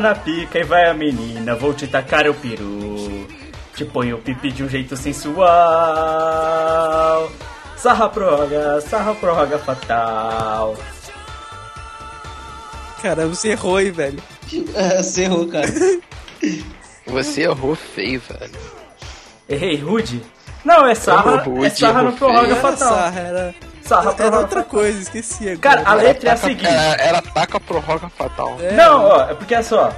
Na pica e vai a menina, vou te tacar o peru. Te põe o pipi de um jeito sensual. Sarra prorroga, sarra prorroga fatal. Cara, você errou aí, velho. É, você errou, cara. Você errou feio, velho. Errei, rude? Não, é sarra, é sarra no prorroga fatal. sarra, era, Sarra era outra coisa, esqueci agora. Cara, a letra é a seguinte. Era, era taca prorroga fatal. É, Não, ó, é porque é só.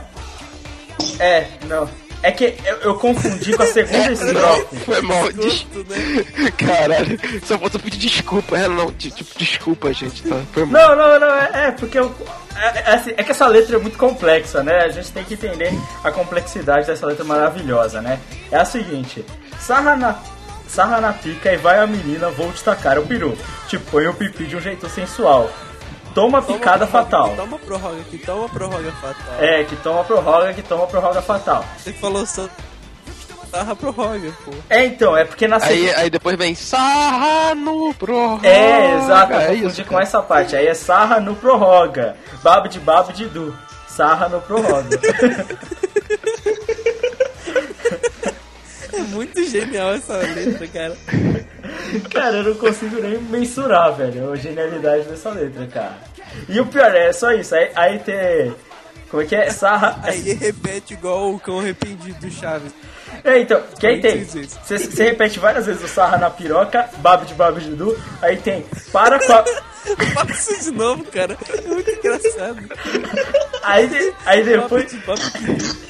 É, não. É que eu, eu confundi com a segunda estrofe. Foi mal. Né? Caralho. Só falta pedir desculpa. É, não. de- Tipo, desculpa, gente. Tá? Foi mal. Não, não, não, é, é porque eu. É, é assim, é que essa letra é muito complexa, né? A gente tem que entender a complexidade dessa letra maravilhosa, né? É a seguinte: sarra na, sarra na pica e vai a menina, vou te tacar o peru. Te põe o pipi de um jeito sensual. Toma Toma picada prorroga fatal. aqui, Toma prorroga aqui, toma prorroga fatal. É, que toma prorroga, que toma prorroga fatal. Você falou só. Sarra prorroga, pô. É, então, é porque na Aí, segunda. aí depois vem sarra no prorroga. É, exato, eu É confundi isso, com essa parte. Aí é sarra no prorroga. Babo de babo de du. Sarra no prorroga. É muito genial essa letra, cara. cara, eu não consigo nem mensurar, velho, a genialidade dessa letra, cara. E o pior é só isso. Aí, aí tem. Como é que é? Sarra. Aí repete igual o cão arrependido do Chaves. É, então, que aí tem. Você você repete várias vezes o sarra na piroca, babo de babo de du. Aí tem. Para com a. Fala isso de novo, cara. É muito engraçado. Aí, de- aí depois.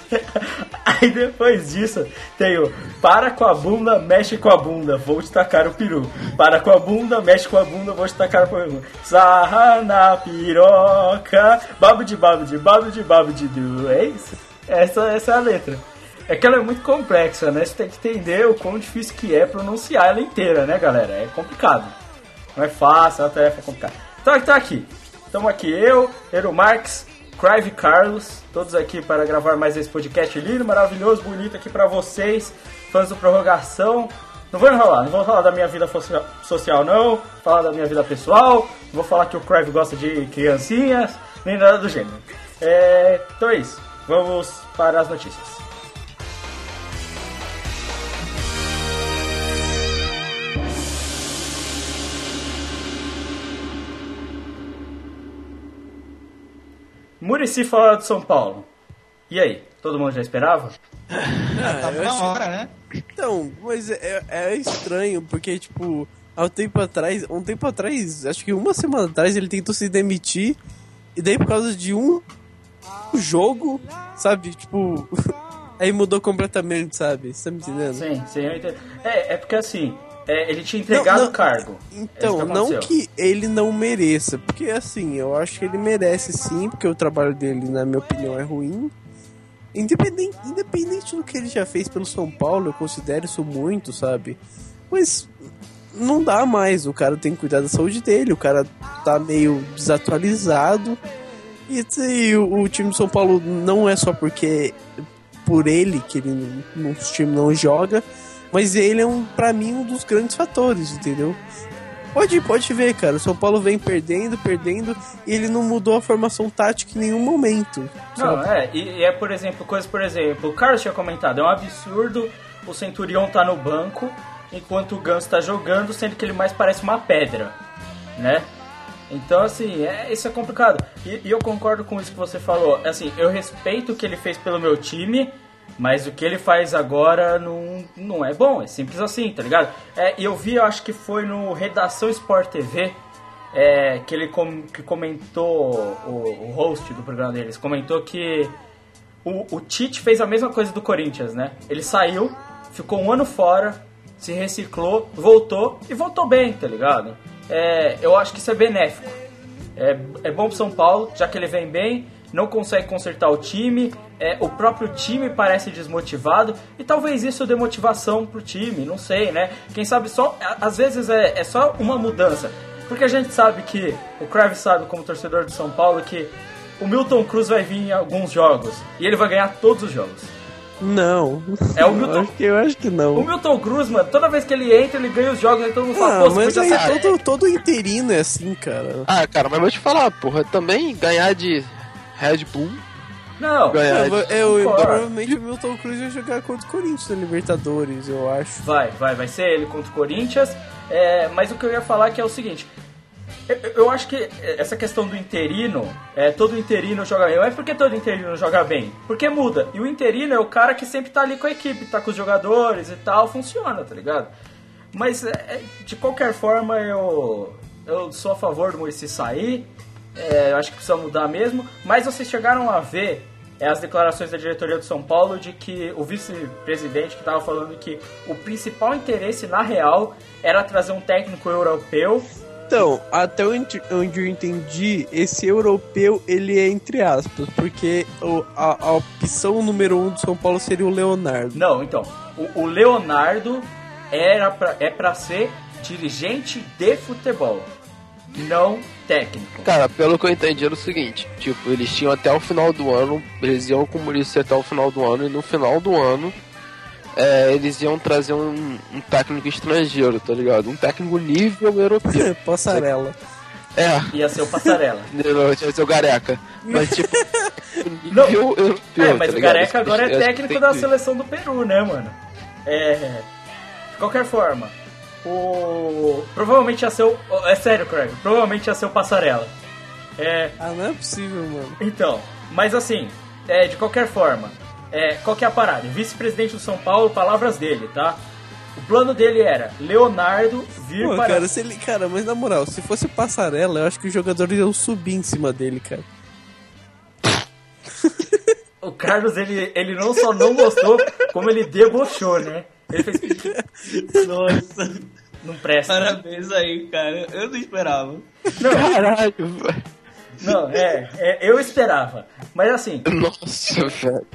Aí depois disso tem o para com a bunda, mexe com a bunda, vou te tacar o peru. Para com a bunda, mexe com a bunda, vou te tacar o peru. Sarra na piroca, babo de babo de babo de babo de du. É isso? Essa, essa é a letra. É que ela é muito complexa, né? Você tem que entender o quão difícil que é pronunciar ela inteira, né, galera? É complicado. Não é fácil, é uma tarefa complicada. Então tá aqui. Estamos aqui eu, Ero Marx, Crive Carlos, todos aqui para gravar mais esse podcast lindo, maravilhoso, bonito aqui para vocês, fãs do Prorrogação. Não vou enrolar, não vou falar da minha vida social não, falar da minha vida pessoal, não vou falar que o Crive gosta de criancinhas, nem nada do gênero. É, então é isso, vamos para as notícias. Murici fora de São Paulo. E aí, todo mundo já esperava? Ah, Tava eu na achei- hora, né? Então, mas é, é estranho, porque, tipo, há um tempo atrás, um tempo atrás, acho que uma semana atrás, ele tentou se demitir, e daí por causa de um jogo, sabe, tipo, aí mudou completamente, sabe? Você tá me entendendo? Sim, sim, eu entendo. É, é porque assim, é, ele tinha entregado o cargo. É Então, isso que não que ele não mereça, porque assim, eu acho que ele merece sim, porque o trabalho dele, na minha opinião, é ruim. Independente, independente do que ele já fez pelo São Paulo, eu considero isso muito, sabe? Mas não dá mais, o cara tem que cuidar da saúde dele, o cara tá meio desatualizado. E, e o, o time do São Paulo não é só porque por ele que ele no time não joga, mas ele é um, para mim, um dos grandes fatores, entendeu? Pode, pode ver, cara. O São Paulo vem perdendo, perdendo, e ele não mudou a formação tática em nenhum momento. Não, é, e, e é, por exemplo, coisa, por exemplo, o Carlos tinha comentado, é um absurdo o Centurion tá no banco enquanto o Ganso tá jogando, sendo que ele mais parece uma pedra, né? Então, assim, é, isso é complicado. E, e eu concordo com isso que você falou. Assim, eu respeito o que ele fez pelo meu time, mas o que ele faz agora não, não é bom. É simples assim, tá ligado? É, e eu vi, eu acho que foi no Redação Sport TV, é, que ele com, que comentou, o, o host do programa deles, comentou que o, o Tite fez a mesma coisa do Corinthians, né? Ele saiu, ficou um ano fora, se reciclou, voltou e voltou bem, tá ligado? É, eu acho que isso é benéfico. É, é bom pro São Paulo, já que ele vem bem, não consegue consertar o time, é, o próprio time parece desmotivado e talvez isso dê motivação pro time, não sei, né? Quem sabe só, a- às vezes é, é só uma mudança. Porque a gente sabe que, o Kravis sabe como torcedor de São Paulo que o Milton Cruz vai vir em alguns jogos e ele vai ganhar todos os jogos. Não. É o Eu Milton- acho que, eu acho que não. O Milton Cruz, mano, toda vez que ele entra, ele ganha os jogos, aí todo mundo fala, Ah, pô, mas aí sair. todo, todo interino é assim, cara. Ah, cara, mas vou te falar, porra, também ganhar de Red Bull, Não, Eu, eu- concordo. provavelmente o Milton Cruz vai jogar contra o Corinthians na Libertadores, eu acho. vai, vai, vai ser ele contra o Corinthians. É, mas o que eu ia falar que é o seguinte. Eu, eu acho que essa questão do interino, é, todo interino joga bem. Mas por que todo interino joga bem? Porque muda. E o interino é o cara que sempre tá ali com a equipe, tá com os jogadores e tal, funciona, tá ligado? Mas é, de qualquer forma eu, eu sou a favor do Muricy sair. É, eu acho que precisa mudar mesmo. Mas vocês chegaram a ver é, as declarações da diretoria do São Paulo de que o vice-presidente que estava falando que o principal interesse na real era trazer um técnico europeu. Então, até onde, eu entendi, esse europeu ele é entre aspas, porque a, a opção número um do São Paulo seria o Leonardo. Não, então, o, o Leonardo era pra, é para ser dirigente de futebol, não técnico. Cara, pelo que eu entendi era o seguinte, tipo, eles tinham até o final do ano, eles iam com o Maurício até o final do ano, e no final do ano é, eles iam trazer um, um técnico estrangeiro, tá ligado? Um técnico nível europeu. Passarela. É, Ia ser o Passarela. não, que ser o Gareca. Mas tipo, Não. europeu, É, mas tá o ligado? Gareca agora é técnico da seleção do Peru, né, mano? É. De qualquer forma, o. Provavelmente ia ser o. É sério, Craig. Provavelmente ia ser o Passarela. É. Ah, não é possível, mano. Então, mas assim, é, de qualquer forma, é, qual que é a parada? Vice-presidente do São Paulo, palavras dele, tá? O plano dele era Leonardo vir Pô, para. cara, se ele, cara, mas na moral, se fosse passarela, eu acho que os jogadores iam subir em cima dele, cara. O Carlos, ele, ele não só não gostou, como ele debochou, né? Ele fez. Nossa, Não presta. parabéns aí, cara. Eu não esperava. Caralho, velho. Não, é, é, eu esperava. Mas assim, Nossa, velho.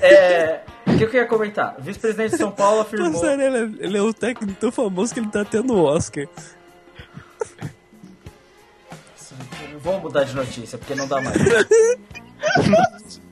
é. O que eu queria comentar? O vice-presidente de São Paulo afirmou. Passarela, ele é um técnico tão famoso que ele tá tendo o Oscar. Vou mudar de notícia, porque não dá mais.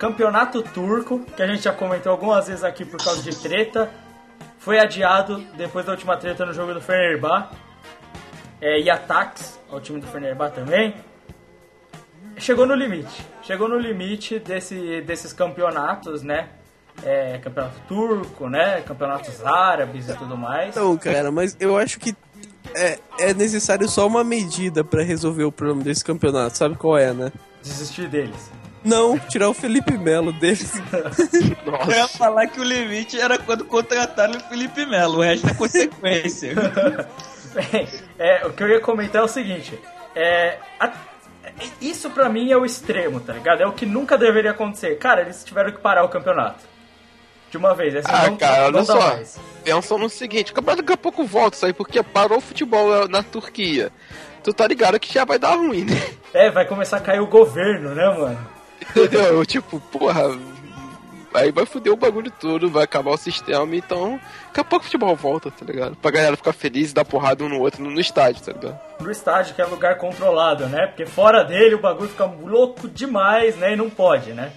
campeonato turco, que a gente já comentou algumas vezes aqui por causa de treta, foi adiado depois da última treta no jogo do Fenerbahçe. É, e ataques ao time do Fenerbahçe também. Chegou no limite. Chegou no limite desse, desses campeonatos, né? É, campeonato turco, né? Campeonatos árabes e tudo mais. Não, cara, mas eu acho que é, é necessário só uma medida pra resolver o problema desse campeonato. Sabe qual é, né? Desistir deles. Não, tirar o Felipe Melo deles. Eu ia falar que o limite era quando contrataram o Felipe Melo, o resto é consequência. Bem, é, o que eu ia comentar é o seguinte: é, a- isso pra mim é o extremo, tá ligado? É o que nunca deveria acontecer. Cara, eles tiveram que parar o campeonato. De uma vez. Assim, Ah, não, cara, não olha só. mais. Pensam no seguinte, daqui a pouco volta isso aí, porque parou o futebol na Turquia. tu tá ligado que já vai dar ruim, né? É, vai começar a cair o governo, né, mano? Entendeu? tipo, porra. Aí vai foder o bagulho todo, vai acabar o sistema, então. Daqui a pouco o futebol volta, tá ligado? Pra galera ficar feliz e dar porrada um no outro no, no estádio, tá ligado? No estádio, que é lugar controlado, né? Porque fora dele o bagulho fica louco demais, né? E não pode, né?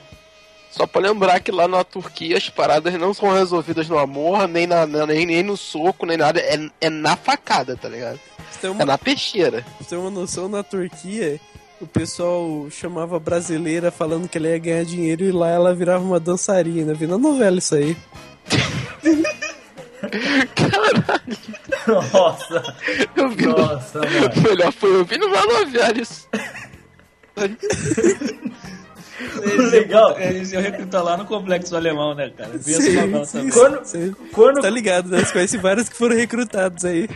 Só pra lembrar que lá na Turquia as paradas não são resolvidas no amor, nem, na, nem, nem no soco, nem nada. É, é na facada, tá ligado? Tem É uma, na peixeira. pra você ter uma noção, na Turquia, o pessoal chamava a brasileira falando que ela ia ganhar dinheiro e lá ela virava uma dançarina. Vi na novela isso aí. Nossa, Eu vi no... nossa, mano. Melhor foi eu vi numa novela isso. Eles Legal. Iam, eles iam recrutar lá no complexo alemão, né, cara? Sim, sim. Quando- sim. Quando, Tá ligado, né? Você conhece vários que foram recrutados aí.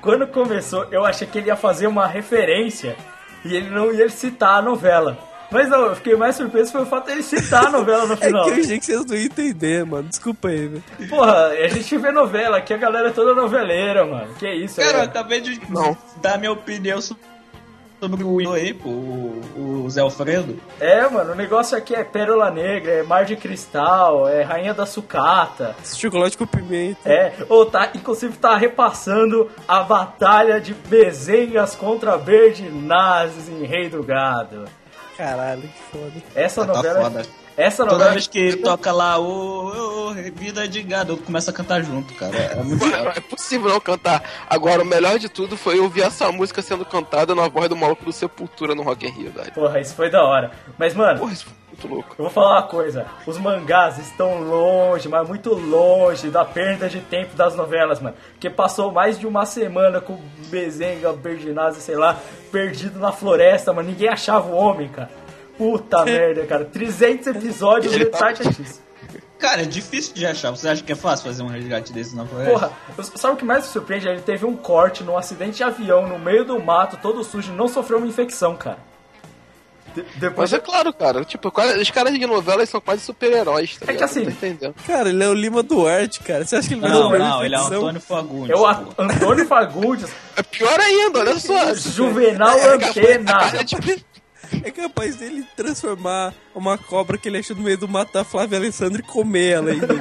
quando começou, eu achei que ele ia fazer uma referência e ele não ia citar a novela. Mas não, eu fiquei mais surpreso foi o fato dele citar a novela no É que final. eu achei que vocês não iam entender, mano. Desculpa aí, velho. Porra, a gente vê novela, aqui a galera é toda noveleira, mano. Que isso, Cara, eu é. acabei de Não. dar minha opinião so- sobre o Will aí, pô, o, o Zé Alfredo. É, mano, o negócio aqui é Pérola Negra, é Mar de Cristal, é Rainha da Sucata. Chocolate com pimenta. É, ou tá, inclusive tá repassando a batalha de Bezengas contra Verde Nazis em Rei do Gado. Caralho, que foda. Essa Tá novela. foda. Essa Toda novela. vez que ele toca lá, ô, ô, ô, vida de gado, eu começo a cantar junto, cara. É muito Não é possível não cantar. Agora, o melhor de tudo foi ouvir essa música sendo cantada na voz do maluco do Sepultura no Rock in Rio, velho. Porra, isso foi da hora. Mas, mano, Porra, isso foi muito louco. Eu vou falar uma coisa, os mangás estão longe, mas muito longe da perda de tempo das novelas, mano. Porque passou mais de uma semana com Bezenga, Berdinazzi, sei lá, perdido na floresta, mano. Ninguém achava o homem, cara. Puta merda, cara. 300 episódios de tá- X. Cara, é difícil de achar. Você acha que é fácil fazer um resgate desse na floresta? Porra, sabe o que mais me surpreende? Ele teve um corte num acidente de avião no meio do mato, todo sujo, e não sofreu uma infecção, cara. De- depois Mas é claro, cara. Tipo, os caras de novelas são quase super-heróis, tá É que assim- Não. Cara, ele é o Lima Duarte, cara. Você acha que ele vai Não, sofrer não, ele é o? Antônio Fagundes. é o A-. Antônio Fagundes, É pior ainda, olha só. Juvenal É, Antena. é, tipo, É capaz dele transformar uma cobra que ele achou no meio do mato da Flávia Alessandra e comer ela ainda.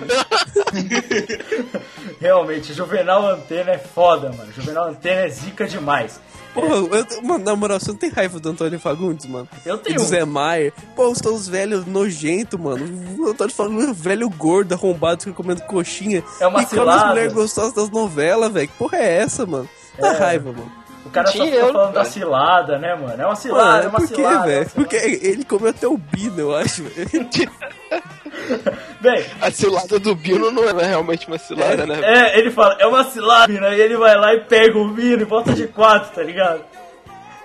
Realmente, Juvenal Antena é foda, mano. Juvenal Antena é zica demais. Porra, eu, mano, na moral, você não tem raiva do Antônio Fagundes, mano? Eu E tenho. do Zé Maier. Pô, os teus velhos nojentos, mano. O Antônio Fagundes é um velho gordo, arrombado, fica comendo coxinha. É uma e cilada. as mulheres gostosas das novelas, velho. Que porra é essa, mano? Dá É. raiva, mano. O cara só Tinha fica eu, falando da velho. cilada, né, mano? É uma Mano, cilada, é uma por quê, cilada. é velho? cilada. Porque ele comeu até o Bino, eu acho. Bem, a cilada do Bino não é realmente uma cilada, né? é, ele fala, é uma cilada, né? E ele vai lá e pega o vino e bota de quatro, tá ligado?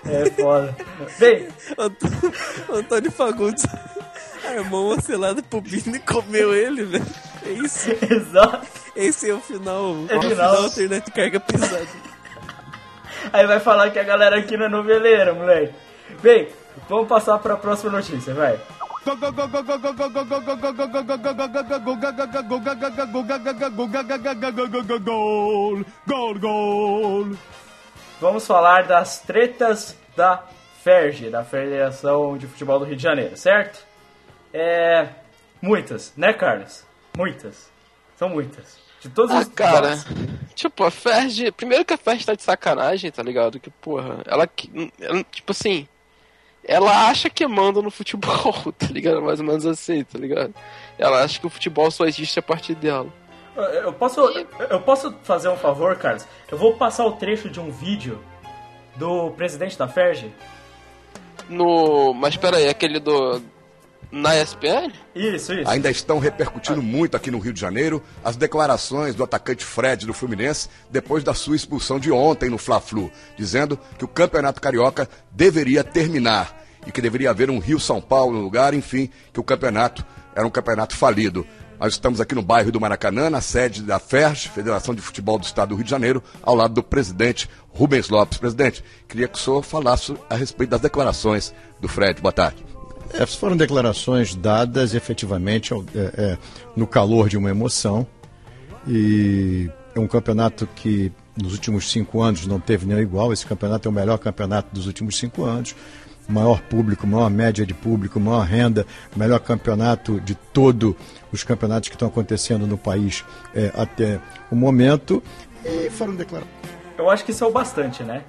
É foda. Bem, Antônio, Antônio Fagundes armou uma selada pro Bino e comeu ele, velho. É isso. exato. Esse é o final. É o final. final alternativo carga pesada. Aí vai falar que a galera aqui não é noveleira, moleque. Bem, vamos passar pra próxima notícia, vai. Gol, gol, gol. Vamos falar das tretas da FERJ, da Federação de Futebol do Rio de Janeiro, certo? É. Muitas, né, Carlos? Muitas. São muitas. De todos Ah, os cara, lados. Tipo, a Ferg. Primeiro que a Ferg tá de sacanagem, tá ligado? Que, porra, ela, ela, Tipo assim. Ela acha que manda no futebol, tá ligado? Mais ou menos assim, tá ligado? Ela acha que o futebol só existe a partir dela. Eu- posso, eu posso fazer um favor, Carlos? Eu vou passar o trecho de um vídeo do presidente da FERJ. No. Mas pera aí, aquele do. Na ESPN? Isso, isso. Ainda estão repercutindo muito aqui no Rio de Janeiro as declarações do atacante Fred do Fluminense depois da sua expulsão de ontem no Fla-Flu, dizendo que o Campeonato Carioca deveria terminar e que deveria haver um Rio-São Paulo no lugar, enfim, que o campeonato era um campeonato falido. Nós estamos aqui no bairro do Maracanã, na sede da FERJ, Federação de Futebol do Estado do Rio de Janeiro, ao lado do presidente Rubens Lopes. Presidente, queria que o senhor falasse a respeito das declarações do Fred. Boa tarde. Essas foram declarações dadas efetivamente é, é, no calor de uma emoção e é um campeonato que nos últimos cinco anos não teve nenhum igual. Esse campeonato é o melhor campeonato dos últimos cinco anos. Maior público, maior média de público, maior renda, melhor campeonato de todos os campeonatos que estão acontecendo no país é, até o momento. E foram declarados. Eu acho que isso é o bastante, né?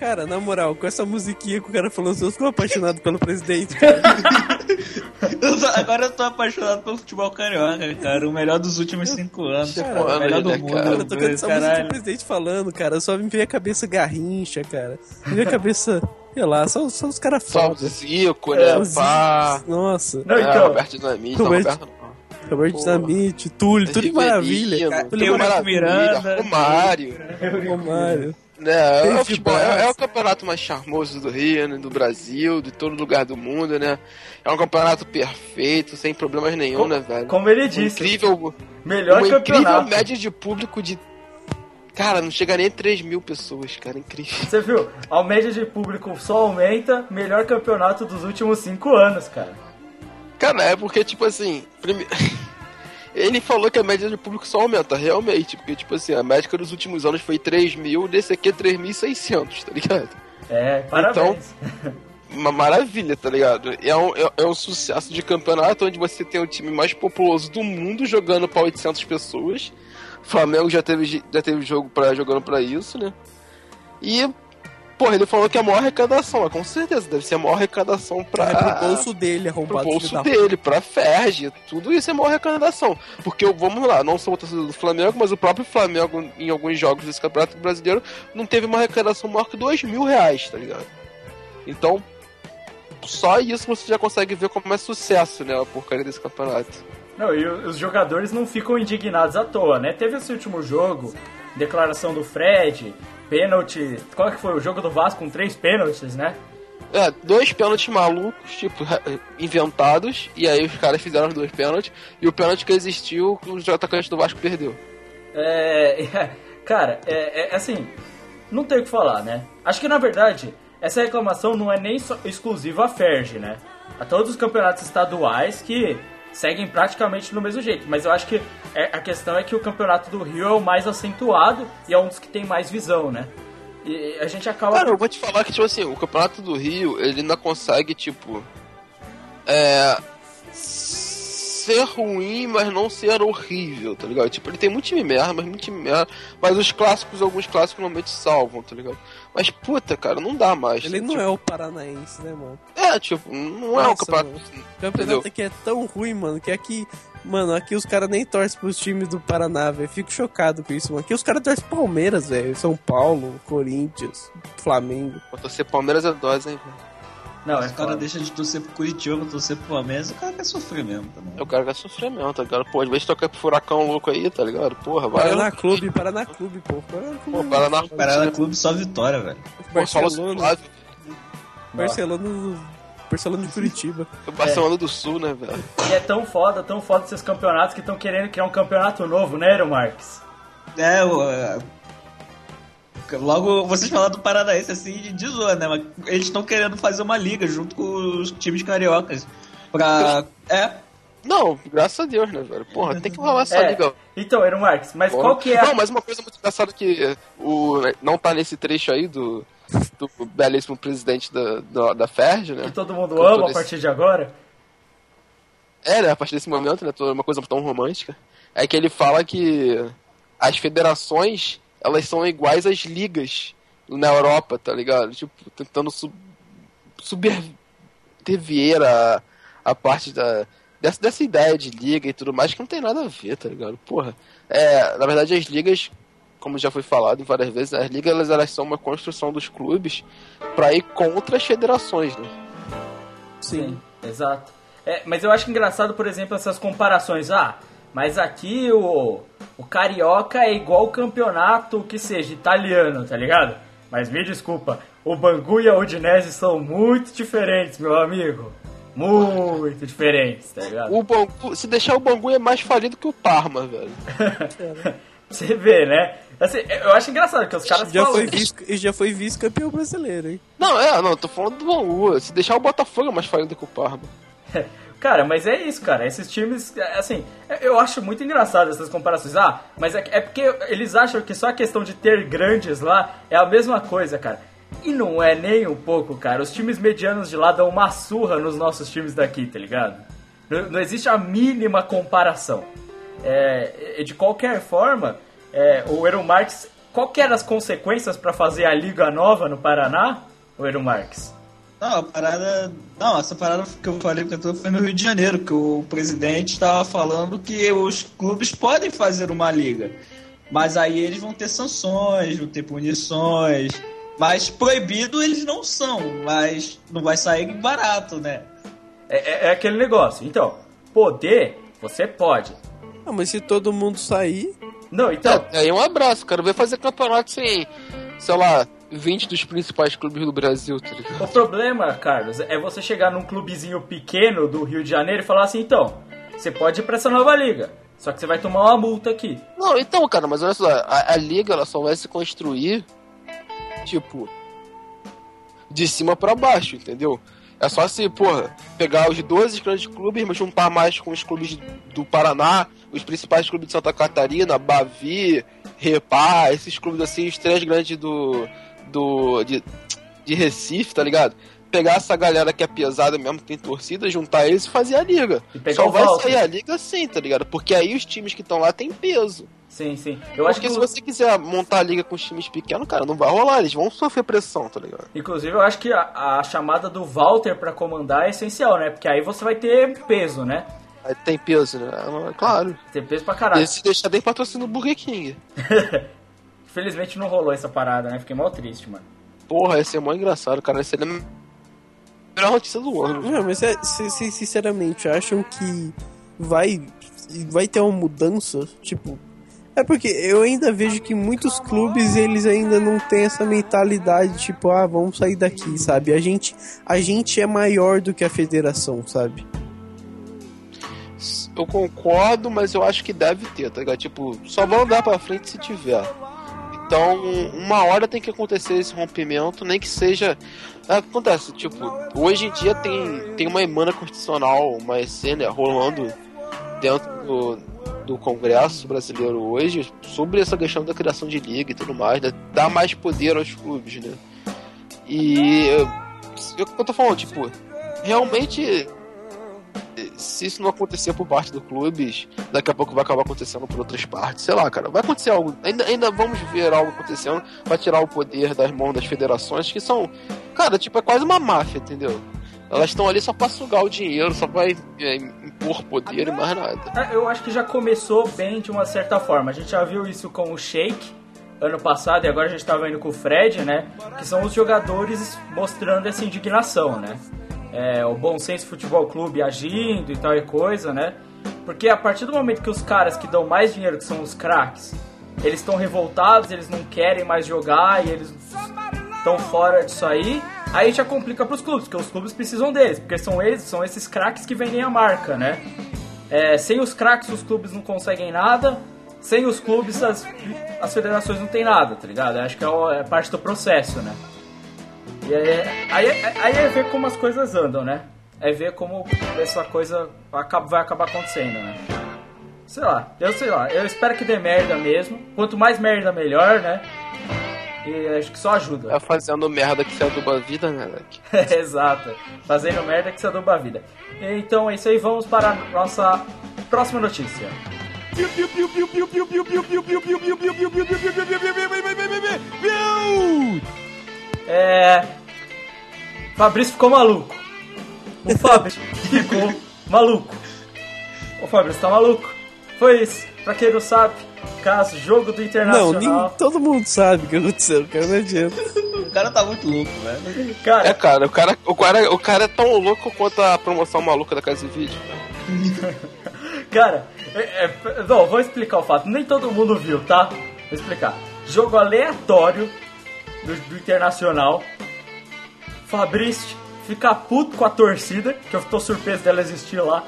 Cara, na moral, com essa musiquinha que o cara falou, eu fico apaixonado pelo presidente, cara. Eu tô- agora eu tô apaixonado pelo futebol carioca, cara. O melhor dos últimos cinco anos. Cara, o melhor do né, mundo. cara? Cara, tocando essa música do presidente falando, cara, só me veio a cabeça Garrincha, cara. Me veio a cabeça, sei lá, só, só os caras fodas. Zico, É, né? Pá. Nossa, Não, É, então, Roberto Dinamite, não, Roberto- Roberto não. Roberto Porra. Dinamite, Túlio, Túlio Maravilha. Túlio Maravilha, Romário. Romário. É, David o futebol, é, é o campeonato mais charmoso do Rio, né, do Brasil, de todo lugar do mundo, né? É um campeonato perfeito, sem problemas nenhum, né, velho? como ele Um disse, incrível, melhor uma incrível campeonato. média de público de. Cara, não chega nem a 3 mil pessoas, cara, incrível. Você viu? A média de público só aumenta, melhor campeonato dos últimos cinco anos, cara. Cara, é porque, tipo assim, prime... ele falou que a média de público só aumenta, realmente, porque, tipo assim, a média dos últimos anos foi 3 mil, desse aqui é 3.600, tá ligado? É, parabéns. uma maravilha, tá ligado? É um, é, é um sucesso de campeonato onde você tem o time mais populoso do mundo jogando pra 800 pessoas. O Flamengo já teve, já teve jogo pra, jogando pra isso, né? E, porra, ele falou que é a maior arrecadação, com certeza deve ser a maior arrecadação pra. É pro bolso dele, pro arrombado. bolso filho da dele, pra Ferge, tudo isso é maior arrecadação. Porque, vamos lá, não sou o torcedor do Flamengo, mas o próprio Flamengo, em alguns jogos desse Campeonato Brasileiro, não teve uma arrecadação maior que 2 mil reais, tá ligado? Então, só isso você já consegue ver como é sucesso, né, a porcaria desse campeonato. Não, e os jogadores não ficam indignados à toa, né? Teve esse último jogo, declaração do Fred, pênalti. Qual que foi? O jogo do Vasco com três pênaltis, né? É, dois pênaltis malucos, tipo, inventados, e aí os caras fizeram os dois pênaltis, e o pênalti que existiu, o atacante do Vasco perdeu. É. Cara, é, é assim. Não tem o que falar, né? Acho que na verdade, essa reclamação não é nem só exclusiva à Ferge, né? A todos os campeonatos estaduais que seguem praticamente do mesmo jeito. Mas eu acho que é- a questão é que o campeonato do Rio é o mais acentuado e é um dos que tem mais visão, né? E a gente acaba. Cara, eu vou te falar que, tipo assim, o Campeonato do Rio, ele ainda consegue, tipo. É. Ser ruim, mas não ser horrível, tá ligado? Tipo, ele tem muito time merda, mas muito time merda. Mas os clássicos, alguns clássicos normalmente salvam, tá ligado? Mas puta, cara, não dá mais. Ele não tipo, é o paranaense, né, mano? é. tipo, não é um Nossa, campeonato. mano. O Entendeu? campeonato aqui é tão ruim, mano, que aqui. Mano, aqui os caras nem torcem pros times do Paraná, velho. Fico chocado com isso, mano. Aqui os caras torcem Palmeiras, velho. São Paulo, Corinthians, Flamengo. Pra torcer Palmeiras é dose, hein, velho. Não, é O cara deixa de torcer pro Curitiba torcer pro Palmeiras, o cara quer sofrer mesmo também. É o cara que vai sofrer mesmo, tá ligado? Pô, às vezes toca pro furacão louco aí, tá ligado? Porra, vai. Paraná Clube, Paraná Clube, pô. Paraná Clube. Pô, Paraná Parada Clube só vitória, velho. Barcelona. Barcelona, Barcelona de Curitiba. O Barcelona do Sul, né, velho? E é tão foda, tão foda esses campeonatos que estão querendo criar um campeonato novo, né, Aero Marques? É, o. é, Logo, vocês falaram do Paranaense assim de zoa, né? Mas eles estão querendo fazer uma liga junto com os times cariocas. Pra. É. Não, graças a Deus, né, velho? Porra, tem que rolar essa É. liga. Então, Aero Marques, mas qual que é a... Não, mas uma coisa muito engraçada que o não tá nesse trecho aí do, do belíssimo presidente da, da, da FERJ, né? que todo mundo Com ama a partir de agora? É, né, a partir desse momento, né, toda uma coisa tão romântica, é que ele fala que as federações, elas são iguais às ligas na Europa, tá ligado? Tipo, tentando sub, subverter a, a parte da, dessa, dessa ideia de liga e tudo mais, que não tem nada a ver, tá ligado? Porra, é, na verdade as ligas, como já foi falado várias vezes, as ligas elas, elas são uma construção dos clubes pra ir contra as federações, né? Sim. exato. É, mas eu acho engraçado, por exemplo, essas comparações. Ah, mas aqui o, o Carioca é igual o campeonato que seja italiano, tá ligado? Mas me desculpa, o Bangu e a Udinese são muito diferentes, meu amigo. Muito diferentes, tá ligado? O Bangu, se deixar o Bangu é mais falido que o Parma, velho. Você vê, né? Assim, eu acho engraçado que os caras Já falam. foi, vice, e já foi vice-campeão brasileiro, hein? Não, é, não, tô falando do Bangu. Se deixar o Botafogo é mais falido que o Parma. Cara, mas é isso, cara. Esses times, é, assim, eu acho muito engraçado essas comparações. Ah, mas é, é porque eles acham que só a questão de ter grandes lá é a mesma coisa, cara. E não é nem um pouco, cara. Os times medianos de lá dão uma surra nos nossos times daqui, tá ligado? Não, não existe a mínima comparação. É, de qualquer forma, é, o Eero Marques, qual que eram as consequências para fazer a Liga Nova no Paraná, o Eero Marques? Não, a parada. Não, essa parada que eu falei que eu foi no Rio de Janeiro, que o presidente estava falando que os clubes podem fazer uma liga. Mas aí eles vão ter sanções, vão ter punições. Mas proibido eles não são, mas não vai sair barato, né? É, é- é aquele negócio. Então, poder, você pode. Ah, mas se todo mundo sair. Não, então. É, aí um abraço, cara. Vai fazer campeonato sem, sei lá, 20 dos principais clubes do Brasil, tá ligado? O problema, Carlos, é você chegar num clubezinho pequeno do Rio de Janeiro e falar assim, então, você pode ir pra essa nova liga. Só que você vai tomar uma multa aqui. Não, então, cara, mas olha só, a, a liga ela só vai se construir, tipo, de cima pra baixo, entendeu? É só se, porra, pegar os 12 grandes clubes, mas juntar mais com os clubes do Paraná, os principais clubes de Santa Catarina, Bavi, Repá, esses clubes assim, os três grandes do. Do. de, de Recife, tá ligado? Pegar essa galera que é pesada mesmo, que tem torcida, juntar eles e fazer a liga. E Só o vai sair a liga assim, tá ligado? Porque aí os times que estão lá têm peso. Sim, sim. Eu acho que, se você quiser montar a liga com os times pequenos, cara, não vai rolar, eles vão sofrer pressão, tá ligado? inclusive, eu acho que a, a chamada do Walter pra comandar é essencial, né? Porque aí você vai ter peso, né? Aí tem peso, né? Ah, Claro. Ter peso pra caralho. E se deixar bem patrocínio do Burger King. Infelizmente não rolou essa parada, né? Fiquei mal triste, mano. Porra, ia ser mó engraçado, cara. Essa é a melhor notícia do ano. Não, mas é, se- se- sinceramente, acham que vai, vai ter uma mudança? Tipo. É porque eu ainda vejo que muitos clubes eles ainda não têm essa mentalidade, tipo, ah, vamos sair daqui, sabe? A gente, a gente é maior do que a federação, sabe? Eu concordo, mas eu acho que deve ter, tá ligado? Tipo, só vão andar pra frente se tiver. Então, uma hora tem que acontecer esse rompimento, nem que seja. É, Acontece, tipo, hoje em dia tem, tem uma emenda constitucional, uma cena rolando dentro do, do Congresso brasileiro hoje sobre essa questão da criação de liga e tudo mais, né? Dar mais poder aos clubes, né? E eu, eu tô falando, tipo, realmente se isso não acontecer por parte do clubes, daqui a pouco vai acabar acontecendo por outras partes. Sei lá, cara, vai acontecer algo. Ainda, ainda vamos ver algo acontecendo, vai tirar o poder das mãos das federações, que são. Cara, tipo, é quase uma máfia, entendeu? Elas estão ali só pra sugar o dinheiro, só pra é, impor poder e mais nada. É, Eu acho que já começou bem de uma certa forma. A gente já viu isso com o Sheik ano passado e agora a gente tá vendo com o Fred, né? Que são os jogadores mostrando essa indignação, né? É, o Bom Senso Futebol Clube agindo e tal e coisa, né? Porque a partir do momento que os caras que dão mais dinheiro, que são os craques, eles estão revoltados, eles não querem mais jogar e eles estão fora disso aí, aí já complica pros clubes, porque os clubes precisam deles, porque são eles, são esses craques que vendem a marca, né? É, sem os craques os clubes não conseguem nada, sem os clubes as, as federações não tem nada, tá ligado? Eu Acho que é, é parte do processo, né? E aí, aí, aí é ver como as coisas andam, né? É ver como essa coisa vai acabar acontecendo, né? Sei lá, eu sei lá, eu espero que dê merda mesmo. Quanto mais merda, melhor, né? E acho que só ajuda. É fazendo merda que se aduba a vida, né, Leque? Exato. Fazendo merda que se aduba a vida. Então é isso aí, vamos para a nossa próxima notícia. Piu, É. Fabrício ficou maluco. O Fabrício ficou maluco. O Fabrício tá maluco. Foi isso. Pra quem não sabe, caso jogo do Não, Internacional. nem, todo mundo sabe o que aconteceu, cara, não adianta. O cara tá muito louco, velho. É, Cara, cara, o cara, o cara, o cara é tão louco quanto a promoção maluca da Casa de Vídeo. cara, é, é, não, vou explicar o fato. Nem todo mundo viu, tá? Vou explicar. Jogo aleatório do, do Internacional. Fabrício fica puto com a torcida, que eu tô surpreso dela existir lá.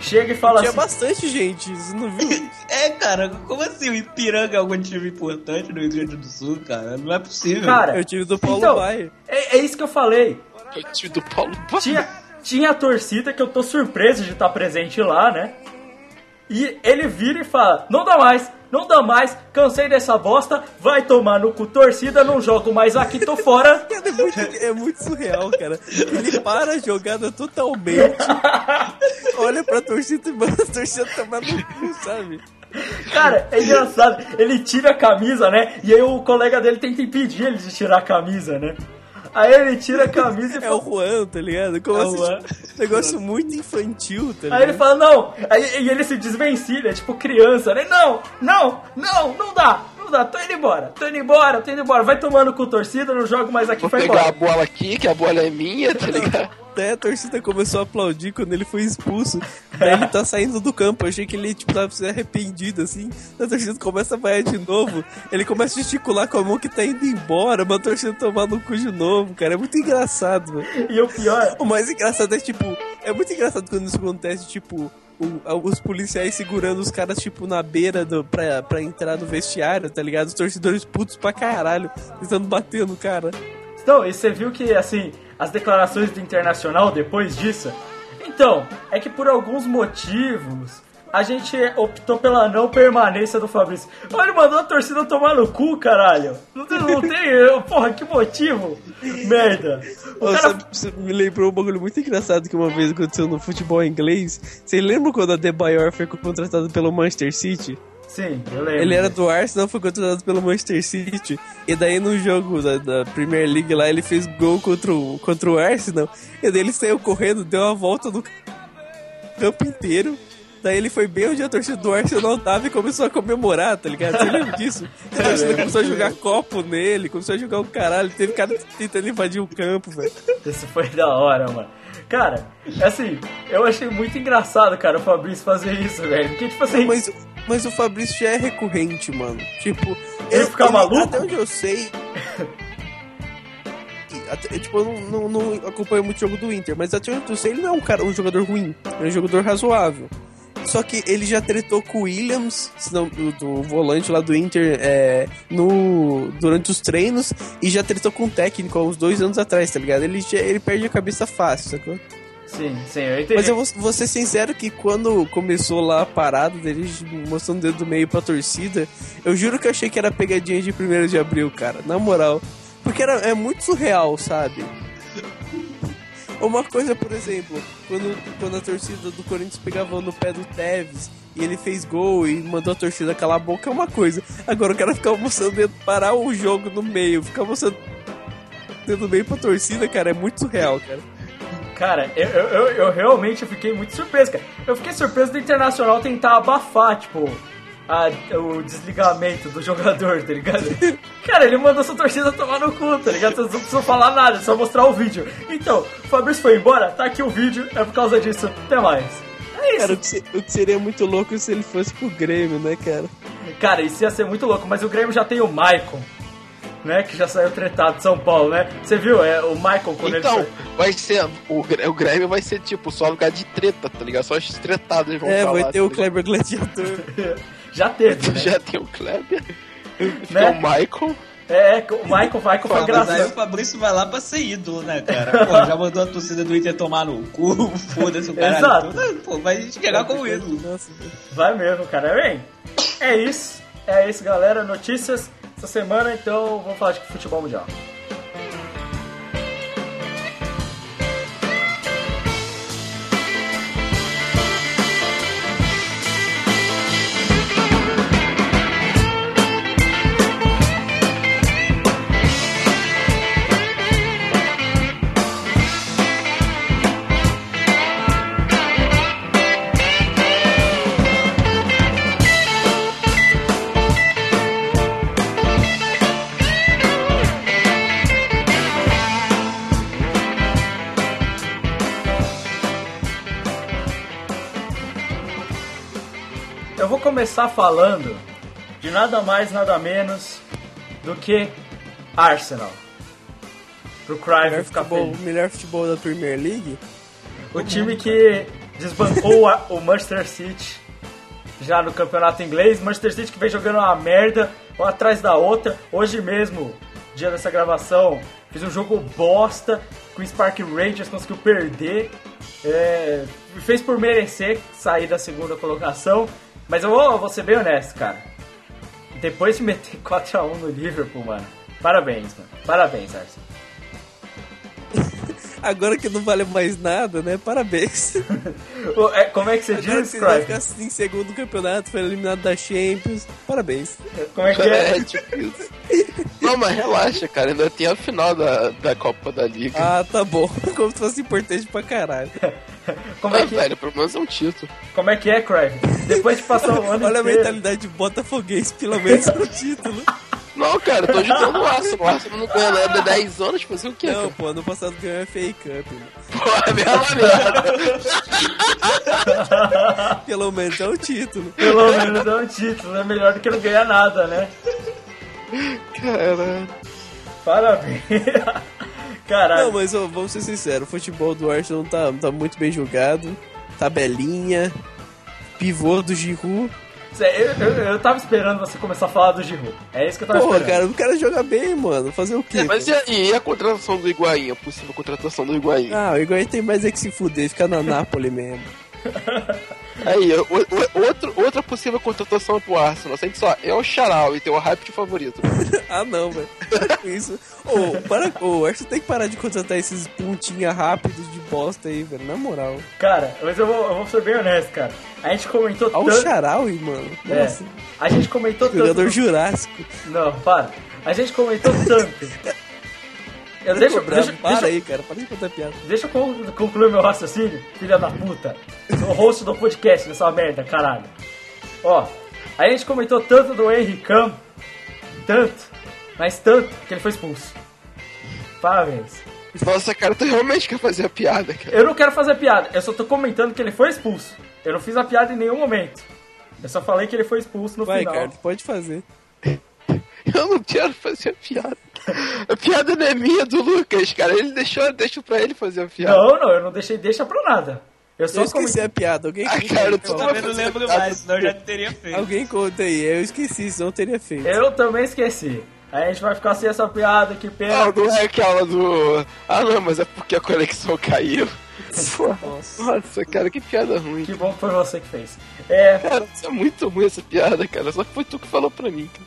Chega e fala Tinha assim. bastante gente, você não viu? É, cara, como assim o Ipiranga é algum time importante no Rio Grande do Sul, cara? Não é possível. Cara, Eu tive do Paulo então, é, é isso que eu falei. O time do Paulo. Tinha, tinha a torcida que eu tô surpreso de estar presente lá, né? E ele vira e fala: Não dá mais, não dá mais, cansei dessa bosta, vai tomar no cu torcida, não jogo mais aqui, tô fora. É muito, é muito surreal, cara. Ele para a jogada totalmente, olha pra torcida e manda a torcida tomar no cu, sabe? Cara, é engraçado. Ele tira a camisa, né? E aí o colega dele tenta impedir ele de tirar a camisa, né? Aí ele tira a camisa e É o fala. Juan, tá ligado? Como É o assim, Juan. tipo, negócio muito infantil, tá ligado? Aí ele fala, não. Aí, e ele se desvencilha, tipo criança, né? Não, não, não, não dá. Não dá, tô indo embora, tô indo embora, tô indo embora. Vai tomando com torcida, não jogo mais aqui, Vou vai pegar a embora. bola aqui, que a bola é minha, tá ligado? Até a torcida começou a aplaudir quando ele foi expulso. Daí ele tá saindo do campo. Eu achei que ele, tipo, tava se arrependido, assim. A torcida começa a vaiar de novo. Ele começa a gesticular com a mão que tá indo embora. Mas a torcida tomar no cu de novo, cara. É muito engraçado, velho. E o pior, O mais engraçado é, tipo... É muito engraçado quando isso acontece, tipo... o- os policiais segurando os caras, tipo, na beira do, pra, pra entrar no vestiário, tá ligado? Os torcedores putos pra caralho, tentando bater no cara. Então, e você viu que, assim, as declarações do Internacional depois disso? Então, é que por alguns motivos a gente optou pela não permanência do Fabrício. Olha, ele mandou a torcida tomar no cu, caralho. Não tem, não tem porra, que motivo? Merda. Ô, cara... sabe, você me lembrou um bagulho muito engraçado que uma vez aconteceu no futebol inglês. Você lembra quando a Debayor foi contratado pelo Manchester City? Sim, eu lembro. Ele era do Arsenal, foi contratado pelo Manchester City. E daí no jogo da, da Premier League lá, ele fez gol contra o, contra o Arsenal. E daí ele saiu correndo, deu a volta no campo inteiro. Daí ele foi bem onde a torcida do Arsenal tava e começou a comemorar, tá ligado? Você lembra disso? A torcida começou a jogar copo nele, começou a jogar o caralho. Teve cara tentando invadir o campo, velho. Isso foi da hora, mano. Cara, assim, eu achei muito engraçado, cara, o Fabrício fazer isso, velho. Porque, tipo assim, Mas, mas o Fabrício já é recorrente, mano. Tipo, Ele fica maluco? Até onde eu sei. até- tipo, eu não, não, não acompanho muito o jogo do Inter, mas até onde eu sei, ele não é um, cara, um jogador ruim. Ele é um jogador razoável. Só que ele já tretou com o Williams, não, do, do volante lá do Inter, é, no, durante os treinos, e já tretou com o técnico há uns dois anos atrás, tá ligado? Ele, ele perde a cabeça fácil, sacou? Sim, sim, eu entendi. Mas eu vou, vou ser sincero que quando começou lá a parada dele mostrando o dedo do meio pra torcida, eu juro que eu achei que era pegadinha de 1 de abril, cara. Na moral. Porque era, é muito surreal, sabe? Uma coisa, por exemplo, quando, quando a torcida do Corinthians pegava no pé do Tevez e ele fez gol e mandou a torcida calar a boca é uma coisa. Agora o cara ficava mostrando dedo, parar o jogo no meio, ficar mostrando dedo no meio pra torcida, cara, é muito surreal, cara. Cara, eu, eu, eu, realmente fiquei muito surpreso, cara. Eu fiquei surpreso do Internacional tentar abafar, tipo, a- o desligamento do jogador, tá ligado? Cara, ele mandou sua torcida tomar no cu, tá ligado? Vocês não precisam falar nada, é só mostrar o vídeo. Então, o Fabrício foi embora, tá aqui o vídeo, é por causa disso. Até mais. É isso. Cara, o que seria muito louco se ele fosse pro Grêmio, né, cara? Cara, isso ia ser muito louco, mas o Grêmio já tem o Maicon, né? Que já saiu tretado de São Paulo, né? Você viu? É o Maicon quando Então, ele vai ser. O, o Grêmio vai ser tipo só lugar de treta, tá ligado? Só os tretados vão É, pra vai lá, ter o tá Kleber Gladiador. saiu. Já teve, né? Já tem o Kleber, Né? o Michael. É, o Maicon, o Maicon foi Pô, mas aí o. Fabrício vai lá pra ser ídolo, né, cara? Pô, já mandou a torcida do Inter tomar no cu, foda-se o cara. Exato. Pô, vai chegar como ídolo. Nossa, Vai mesmo, cara. Bem, é isso. É isso, galera. Notícias essa semana, então vamos falar de futebol mundial. Começar falando de nada mais, nada menos do que Arsenal. Pro Cruyff ficar futebol, feliz. melhor futebol da Premier League? O time que desbancou a- o Manchester City já no campeonato inglês. Manchester City que vem jogando uma merda, uma atrás da outra. Hoje mesmo, dia dessa gravação, fiz um jogo bosta. Queen's Park Rangers conseguiu perder. É, fez por merecer sair da segunda colocação. Mas eu vou, vou ser bem honesto, cara. Depois de meter 4x1 no Liverpool, mano. Parabéns, mano. Parabéns, Arsenal. Agora que não vale mais nada, né? Parabéns. É, como é que você Agora diz, que você vai ficar assim, em segundo campeonato, foi eliminado da Champions. Parabéns. Como é que é? É, tipo isso. Não, mas relaxa, cara. Ainda tem a final da, da Copa da Liga. Ah, tá bom. Como se fosse importante pra caralho. Como é Ah, que, velho, pelo menos é um título. como é, que é, Craig? Depois de passar o ano Olha a inteiro... mentalidade de botafoguense, pelo menos no título. Não, cara, eu tô ajudando o Arsenal. O Arsenal não ganha nada há 10 anos, fazer o quê? Não, cara? pô, ano passado ganhou a FA Cup. mano. Pô, é mesmo merda. Pelo menos é o título. Pelo menos é um título, é melhor do que não ganhar nada, né? Caralho. Parabéns. Caralho. Não, mas ó, vamos ser sinceros, o futebol do Arsenal tá, tá muito bem jogado. Tabelinha, pivô do Giroud. Cê- Eu, eu, eu tava esperando você começar a falar do Giroud. É isso que eu tava Porra, esperando. cara, o cara joga bem, mano. Fazer o quê? É, mas e, a- e a contratação do Higuaín? A possível contratação do Higuaín? Ah, o Higuaín tem mais é que se fuder, ficar na Nápoles mesmo. Aí, o- o- outro, outra possível contratação pro Arsenal. Sente só, é o Charal e teu hype de favorito. Ah, não, velho. Para com isso. Ô, para, ô, o Arsenal tem que parar de contratar esses pontinha rápidos de bosta aí, velho. Na moral. Cara, mas eu vou, eu vou ser bem honesto, cara. A gente comentou Olha o tanto. Charaui, mano. É, Nossa. a gente comentou tanto. Jogador Jurássico. Não, para. A gente comentou tanto. Eu deixa, bravo. deixa, para deixa, aí, cara. Para de contar piada. deixa eu con- concluir meu raciocínio, filha da puta. Sou o host do podcast nessa merda, caralho. Ó, a gente comentou tanto do Henry Cam, tanto, mas tanto, que ele foi expulso. Parabéns. Nossa, cara, tu realmente quer fazer a piada, cara. Eu não quero fazer piada, eu só tô comentando que ele foi expulso. Eu não fiz a piada em nenhum momento. Eu só falei que ele foi expulso no Vai, final. cara, pode fazer. Eu não quero fazer a piada. A piada não é minha, é do Lucas, cara. Ele deixou, deixa pra ele fazer a piada. Não, não, eu não deixei deixa pra nada. Eu só Eu esqueci comentei. a piada. Alguém Ah, conta cara, aí, eu. Também não lembro mais, senão eu já teria feito. Alguém conta aí. Eu esqueci, senão eu teria feito. Eu também esqueci. Aí a gente vai ficar sem essa piada, que pena. Não, não é aquela do. Ah, não, mas é porque a conexão caiu. Nossa. Nossa, cara, que piada ruim. Que bom que foi você que fez. É, Cara, isso é muito ruim essa piada, cara. Só que foi tu que falou pra mim, cara.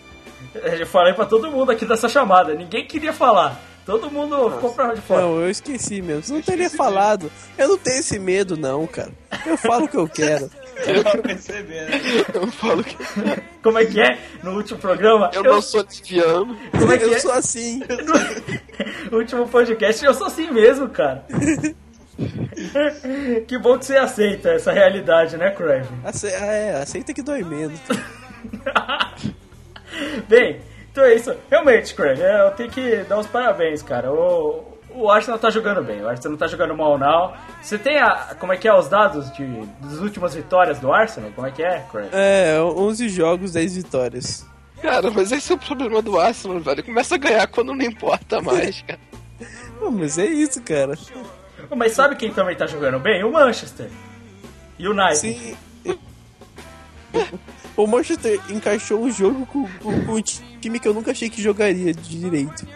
eu falei pra todo mundo aqui dessa chamada. Ninguém queria falar. Todo mundo ficou pra de fora. Não, eu esqueci mesmo. Você não teria falado. Eu não tenho esse medo, não, cara. Eu falo o que eu quero. Eu pra perceber, né? Eu falo que Como é que é? No último programa, eu não sou desviando. Como é que eu é? sou assim. No último podcast, eu sou assim mesmo, cara. que bom que você aceita essa realidade, né, Craven? Ace ah, é, aceita que dói menos. Bem, então é isso. Realmente, Craig, é, eu tenho que dar os parabéns, cara. O, o Arsenal tá jogando bem, o Arsenal não tá jogando mal, não. Você tem a. Como é que é os dados de, das últimas vitórias do Arsenal? Como é que é, Craig? É, 11 jogos, 10 vitórias. Cara, mas esse é o problema do Arsenal, velho. Começa a ganhar quando não importa mais, cara. Pô, mas é isso, cara. Mas sabe quem também tá jogando bem? O Manchester. United. Sim. O Manchester encaixou um jogo com, com, com um time que eu nunca achei que jogaria de direito.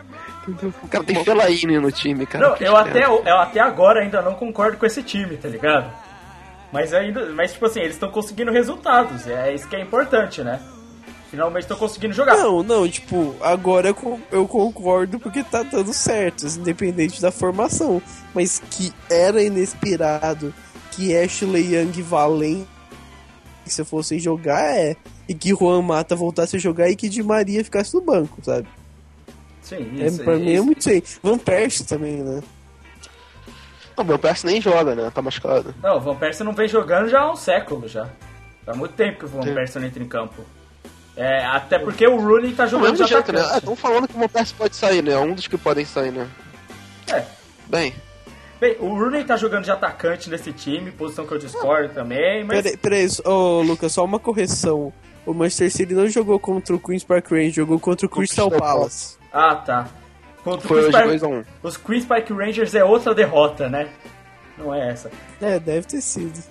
O cara tem Fellaini no time, cara. Não, eu até, eu até agora ainda não concordo com esse time, tá ligado? Mas ainda. Mas tipo assim, eles estão conseguindo resultados. É isso que é importante, né? Finalmente estão conseguindo jogar. Não, não, tipo, agora eu, eu concordo porque tá dando certo, independente da formação. Mas que era inesperado que Ashley Young e Valência fossem jogar, é. E que Juan Mata voltasse a jogar e que Di Maria ficasse no banco, sabe? Sim, É, isso. pra mim é isso. muito sei. Van Persie também, né? Não, meu Percy nem joga, né? Tá machucado. Não, o Van Persie não vem jogando já há um século já. Faz muito tempo que o Van Sim. Persie não entra em campo. É, até porque o Rooney tá Do jogando de jeito, né? Ah, atacante. estão falando que o meu Percy pode sair, né? É um dos que podem sair, né? É. Bem, Bem, o Rooney tá jogando de atacante nesse time, posição que eu discordo também, mas... Peraí, peraí, ô Lucas, só uma correção. O Manchester City não jogou contra o Queen's Park Rangers, jogou contra o Crystal Crystal Palace. Ah, tá. Contra o foi Queen's hoje Park- 2x1. Os Queen's Park Rangers é outra derrota, né? Não é essa. É, deve ter sido.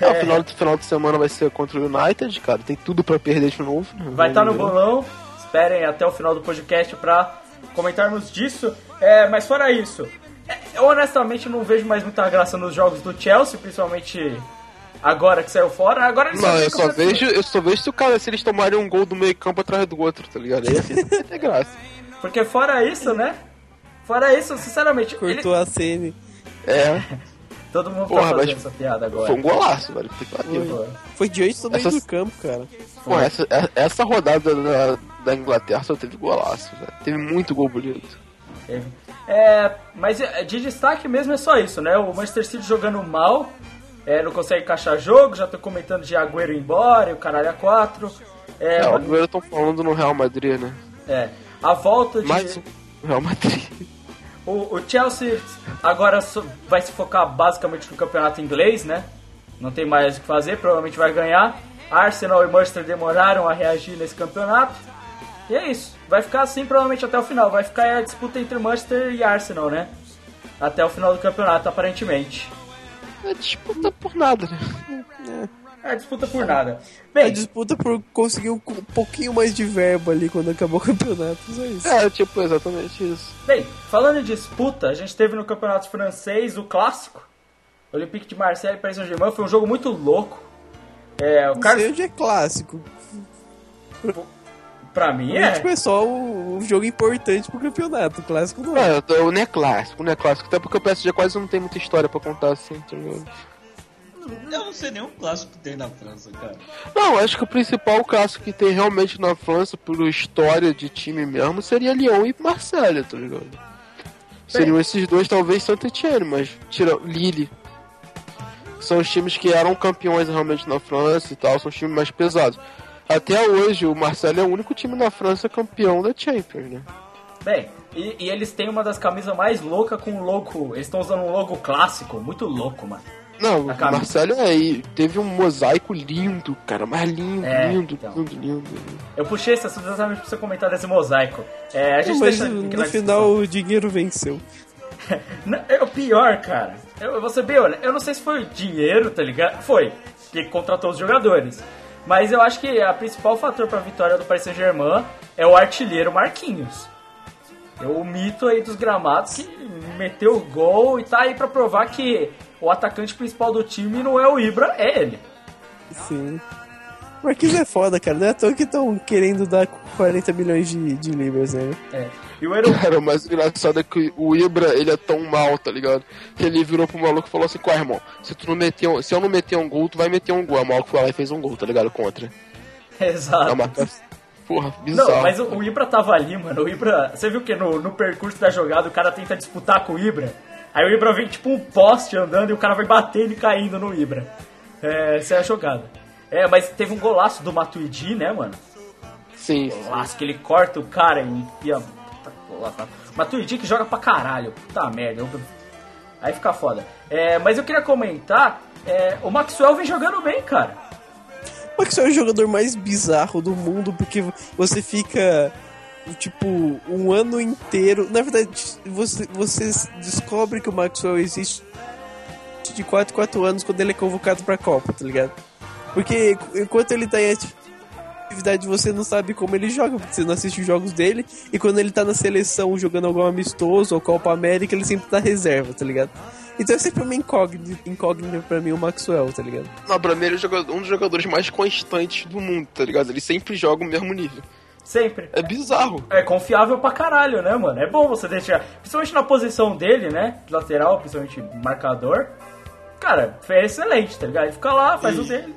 É, o final, do final de semana vai ser contra o United, cara. Tem tudo pra perder de novo. Vai estar no Vamos ver. bolão. Esperem até o final do podcast pra comentarmos disso. É, mas fora isso, é, eu honestamente não vejo mais muita graça nos jogos do Chelsea, principalmente agora que saiu fora. Agora eles Não, eu só vejo, eu só vejo se o cara, se eles tomarem um gol do meio campo atrás do outro, tá ligado? Aí assim não ter graça. Porque fora isso, né? Fora isso, sinceramente, ele- Cortou a cena. É, todo mundo Porra, tá fazendo essa piada agora. foi um golaço, velho. Foi. Foi diante do meio Essas- do campo, cara. Pô, essa, essa rodada da, da Inglaterra só teve golaço, velho. Teve muito gol bonito. Teve. É, mas é, de destaque mesmo é só isso, né? O Manchester City jogando mal, é, não consegue encaixar jogo, já tô comentando de Agüero embora e o caralho a quatro. É, É, o primeiro estão falando no Real Madrid, né? é, a volta de. Mais um Real Madrid. O, o Chelsea agora vai se focar basicamente no campeonato inglês, né? Não tem mais o que fazer, provavelmente vai ganhar. Arsenal e Manchester demoraram a reagir nesse campeonato. E é isso. Vai ficar assim provavelmente até o final. Vai ficar a disputa entre Manchester e Arsenal, né? Até o final do campeonato, aparentemente. É disputa por nada, né? É disputa por nada. A Bem, disputa por conseguir um pouquinho mais de verba ali quando acabou o campeonato. Só isso. É, tipo, exatamente isso. bem, falando em disputa, a gente teve no campeonato francês o clássico. Olympique de Marseille e Paris Saint-Germain. Foi um jogo muito louco. É, o Não Carlos, sei onde é clássico. Pra mim É. Tipo, é só o, o jogo importante pro campeonato. O clássico não é. Então, não é clássico, não é clássico. Até porque o PSG quase não tem muita história pra contar assim, tá ligado? Eu não sei nenhum clássico que tem na França, cara. Não, acho que o principal clássico que tem realmente na França, por história de time mesmo, seria Lyon e Marselha, tá ligado? Seriam esses dois, talvez Saint-Etienne, mas tira Lille. São os times que eram campeões realmente na França e tal, são os times mais pesados. Até hoje, o Marseille é o único time na França campeão da Champions, né? Bem, e, e eles têm uma das camisas mais loucas com o logo. Eles estão usando um logo clássico, muito louco, mano. Não, o. Marseille é, e teve um mosaico lindo, cara, mais lindo, É, lindo, então. lindo, lindo. Eu puxei esse assunto exatamente pra você comentar desse mosaico. É, a gente Mas deixa no, final o dinheiro venceu. Não, é o pior, cara. Eu, eu vou ser bem honesto. Eu não sei se foi dinheiro, tá ligado? Foi. Que contratou os jogadores. Mas eu acho que a principal fator pra vitória do Paris Saint-Germain é o artilheiro Marquinhos. É o mito aí dos gramados que meteu o gol e tá aí pra provar que o atacante principal do time não é o Ibra, é ele. Sim. Marquinhos é foda, cara. Não é à toa que estão querendo dar 40 milhões de, de libras, né? É. E o Eero... Cara, o mais engraçado é que o Ibra, ele é tão mal, tá ligado? Que ele virou pro maluco e falou assim, qual irmão, se tu não meter um, se eu não meter um gol, tu vai meter um gol. O maluco foi lá e fez um gol, tá ligado? Contra. Exato. É uma Porra, bizarro. Não, mas o, o Ibra tava ali, mano. O Ibra. Você viu que no, no percurso da jogada o cara tenta disputar com o Ibra? Aí o Ibra vem tipo um poste andando e o cara vai batendo e caindo no Ibra. É, essa é a jogada. É, mas teve um golaço do Matuidi, né, mano? Sim. Golaço que ele corta o cara e enfia. Golaço. Matuidi que joga pra caralho. Puta merda. eu- Aí fica foda. É, mas eu queria comentar. é, o Maxwell vem jogando bem, cara. O Maxwell é o jogador mais bizarro do mundo, porque você fica, tipo, um ano inteiro. Na verdade, você, você descobre que o Maxwell existe de 4 em 4 anos quando ele é convocado pra Copa, tá ligado? Porque enquanto ele tá em atividade, você não sabe como ele joga, porque você não assiste os jogos dele. E quando ele tá na seleção jogando algum amistoso ou Copa América, ele sempre tá reserva, tá ligado? Então é sempre uma incógnita, incógnita pra mim o Maxwell, tá ligado? Não, pra mim ele é um dos jogadores mais constantes do mundo, tá ligado? Ele sempre joga o mesmo nível. Sempre. É bizarro. É confiável pra caralho, né, mano? É bom você deixar. Principalmente na posição dele, né? De lateral, principalmente marcador. Cara, é excelente, tá ligado? Ele fica lá, faz o dele.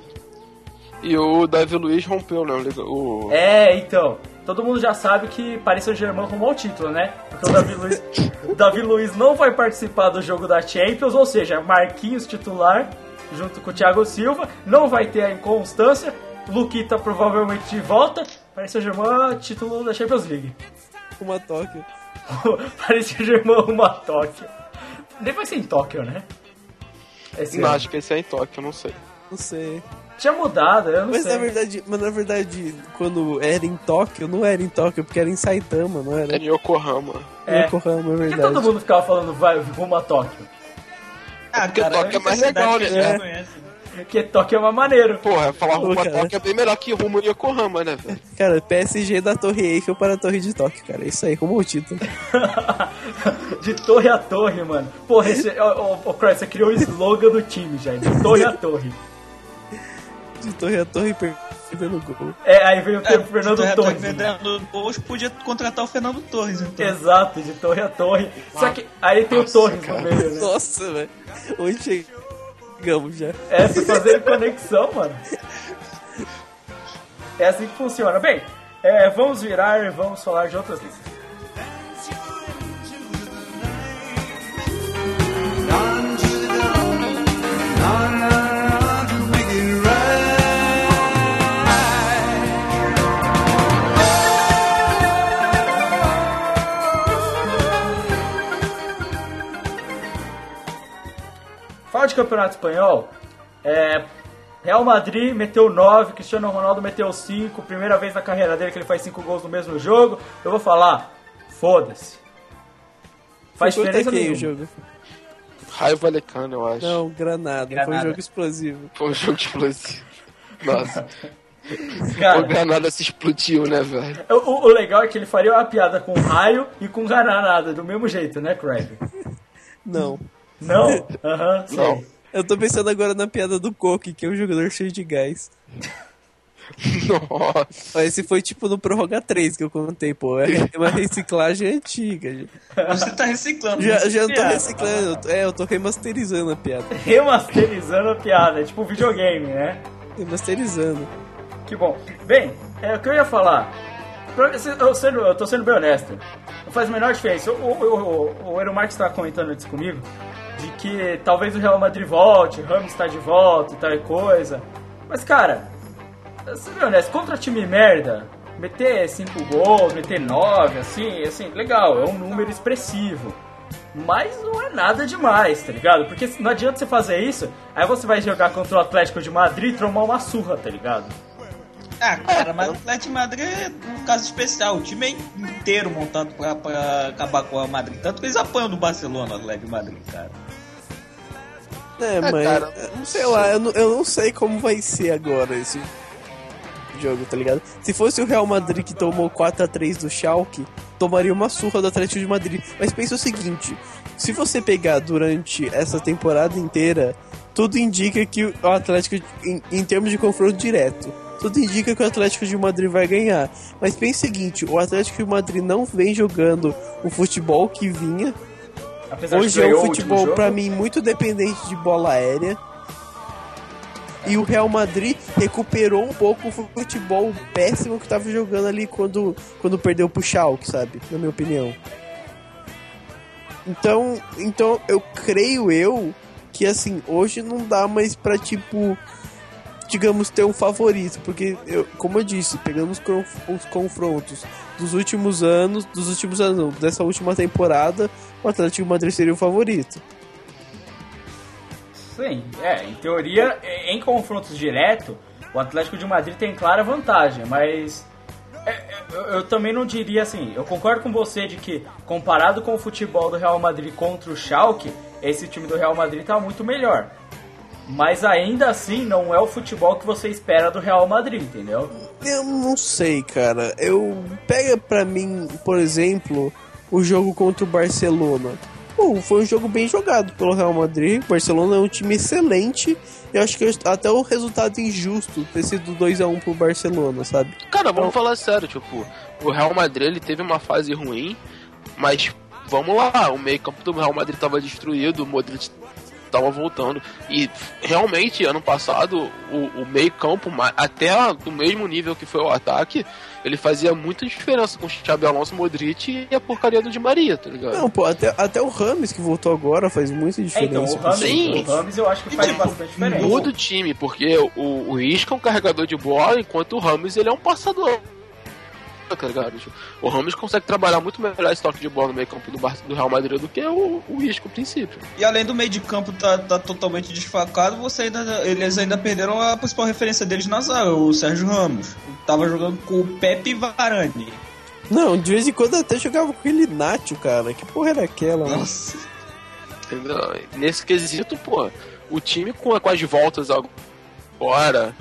E o Davi Luiz rompeu, né? O... É, então. Todo mundo já sabe que Paris Saint-Germain arrumou o título, né? Porque o Davi Luiz, o Davi Luiz não vai participar do jogo da Champions, ou seja, Marquinhos titular, junto com o Thiago Silva, não vai ter a inconstância, Luquita provavelmente de volta, Paris Saint-Germain título da Champions League. Uma Tóquio. Paris Saint-Germain uma Tóquio. Nem vai ser em Tóquio, né? Esse Não, ano. acho que esse é em Tóquio, não sei. Não sei. Tinha mudado, eu não Mas sei. na verdade, mas na verdade, quando era em Tóquio, não era em Tóquio, porque era em Saitama, não era? É em Yokohama. É. Yokohama, é Por que verdade. todo mundo ficava falando vai rumo a Tóquio? Ah, porque cara, Tóquio é a mais legal, né? que a É. Porque toque é uma maneiro. Porra, falar Pô, Roma cara. Tóquio é bem melhor que Rumo e Yokohama, né, velho? Cara, PSG da Torre Eiffel para a Torre de Tóquio, cara. Isso aí, como o título. de torre a torre, mano. Porra, esse, ô, ô, ô, Croy, você criou o slogan do time já, de torre a torre. De Torre a Torre perdendo gol. É, aí veio o É, Fernando tu Torres. retornar né? Podia contratar o Fernando Torres, então. Exato, de torre a torre. Só que aí tem Nossa, o Torres cara. no meio, né? Nossa, velho. Onde chegamos já? É, se fazer conexão, mano. É assim que funciona. Bem, é, vamos virar e vamos falar de outras listas. Fala de campeonato espanhol. É, Real Madrid meteu 9, Cristiano Ronaldo meteu 5. Primeira vez na carreira dele que ele faz 5 gols no mesmo jogo. Eu vou falar, foda-se. Faz Foi diferença nenhuma. o jogo? Raio Valecano, eu acho. Não, Granada. Foi um Granada. jogo explosivo. Foi um jogo explosivo. Nossa, o Cara, Granada se explodiu, né, velho? o, o- o legal é que ele faria uma piada com raio e com granada, do mesmo jeito, né, Craig? Não. Não? Aham. Não. Eu tô pensando agora na piada do Coque, que é um jogador cheio de gás. Nossa. Mas esse foi tipo no Prorroga 3 que eu contei, pô. É uma reciclagem antiga. Você tá reciclando. Já, já não tô reciclando, é, eu tô remasterizando a piada. Remasterizando a piada, é tipo um videogame, né? Remasterizando. Que bom. Bem, é, o que eu ia falar. Eu, sendo, eu tô sendo bem honesto. Não faz a menor diferença. O, o, o, o Eero Marques estava comentando antes comigo de que talvez o Real Madrid volte, Ramos está de volta e tal coisa. Mas, cara, sendo bem honesto, contra time merda, meter 5 gols, meter 9, assim, assim, legal, é um número expressivo. Mas não é nada demais, tá ligado? Porque não adianta você fazer isso, aí você vai jogar contra o Atlético de Madrid e tomar uma surra, tá ligado? Ah, cara, mas o Atlético de Madrid é um caso especial. O time é inteiro montado pra, pra acabar com a Madrid. Tanto que eles apanham do Barcelona, o Atlético de Madrid, cara. É, mas, cara, não sei lá, eu não, eu não sei como vai ser agora esse jogo, tá ligado? Se fosse o Real Madrid que tomou 4x3 do Schalke, tomaria uma surra do Atlético de Madrid. Mas pensa o seguinte, se você pegar durante essa temporada inteira, tudo indica que o Atlético, em, em termos de confronto direto, tudo indica que o Atlético de Madrid vai ganhar. Mas pensa o seguinte, o Atlético de Madrid não vem jogando o futebol que vinha, Apesar Hoje é um futebol, pra mim, muito dependente de bola aérea. E o Real Madrid recuperou um pouco o futebol péssimo que tava jogando ali quando, quando perdeu pro Schalke, sabe? Na minha opinião. Então, então eu creio eu que assim, hoje não dá mais pra tipo digamos ter um favorito, porque eu, como eu disse, pegando os, conf- os confrontos dos últimos anos, dos últimos anos, dessa última temporada, o Atlético de Madrid seria o favorito. Sim, é, em teoria, em confrontos direto, o Atlético de Madrid tem clara vantagem, mas é, é, eu, eu também não diria assim, eu concordo com você de que comparado com o futebol do Real Madrid contra o Schalke, esse time do Real Madrid tá muito melhor. Mas ainda assim não é o futebol que você espera do Real Madrid, entendeu? Eu não sei, cara. Eu pega pra mim, por exemplo, o jogo contra o Barcelona. Pô, foi um jogo bem jogado pelo Real Madrid. O Barcelona é um time excelente. Eu acho que até o resultado injusto ter sido 2 a 1 pro Barcelona, sabe? Cara, vamos falar sério, tipo, o Real Madrid ele teve uma fase ruim, mas vamos lá, o meio campo do Real Madrid tava destruído, o Modric tava voltando. E realmente, ano passado, o, o meio campo, ma- até do mesmo nível que foi o ataque, ele fazia muita diferença com o Xabi Alonso, Modric e a porcaria do Di Maria, tá ligado? Não, pô, até, até o Rames que voltou agora faz muita É, diferença. então, o Rames, Sim. o Rames eu acho que faz tipo, bastante diferença. Muda o time, porque o, o Isca é um carregador de bola, enquanto o Ramos ele é um passador. Tá ligado? Tipo, O Ramos consegue trabalhar muito melhor esse toque de bola no meio campo do, Bar- do Real Madrid do que o, o Isca, no princípio. E além do meio de campo tá, tá totalmente desfalcado, você ainda, eles ainda perderam a principal referência deles na zaga, o Sérgio Ramos. Tava jogando com o Pepe Varane. Não, de vez em quando eu até jogava com aquele Nacho, cara. Que porra era aquela? Nossa. Entendeu? Nesse quesito, pô, o time com, com as voltas agora.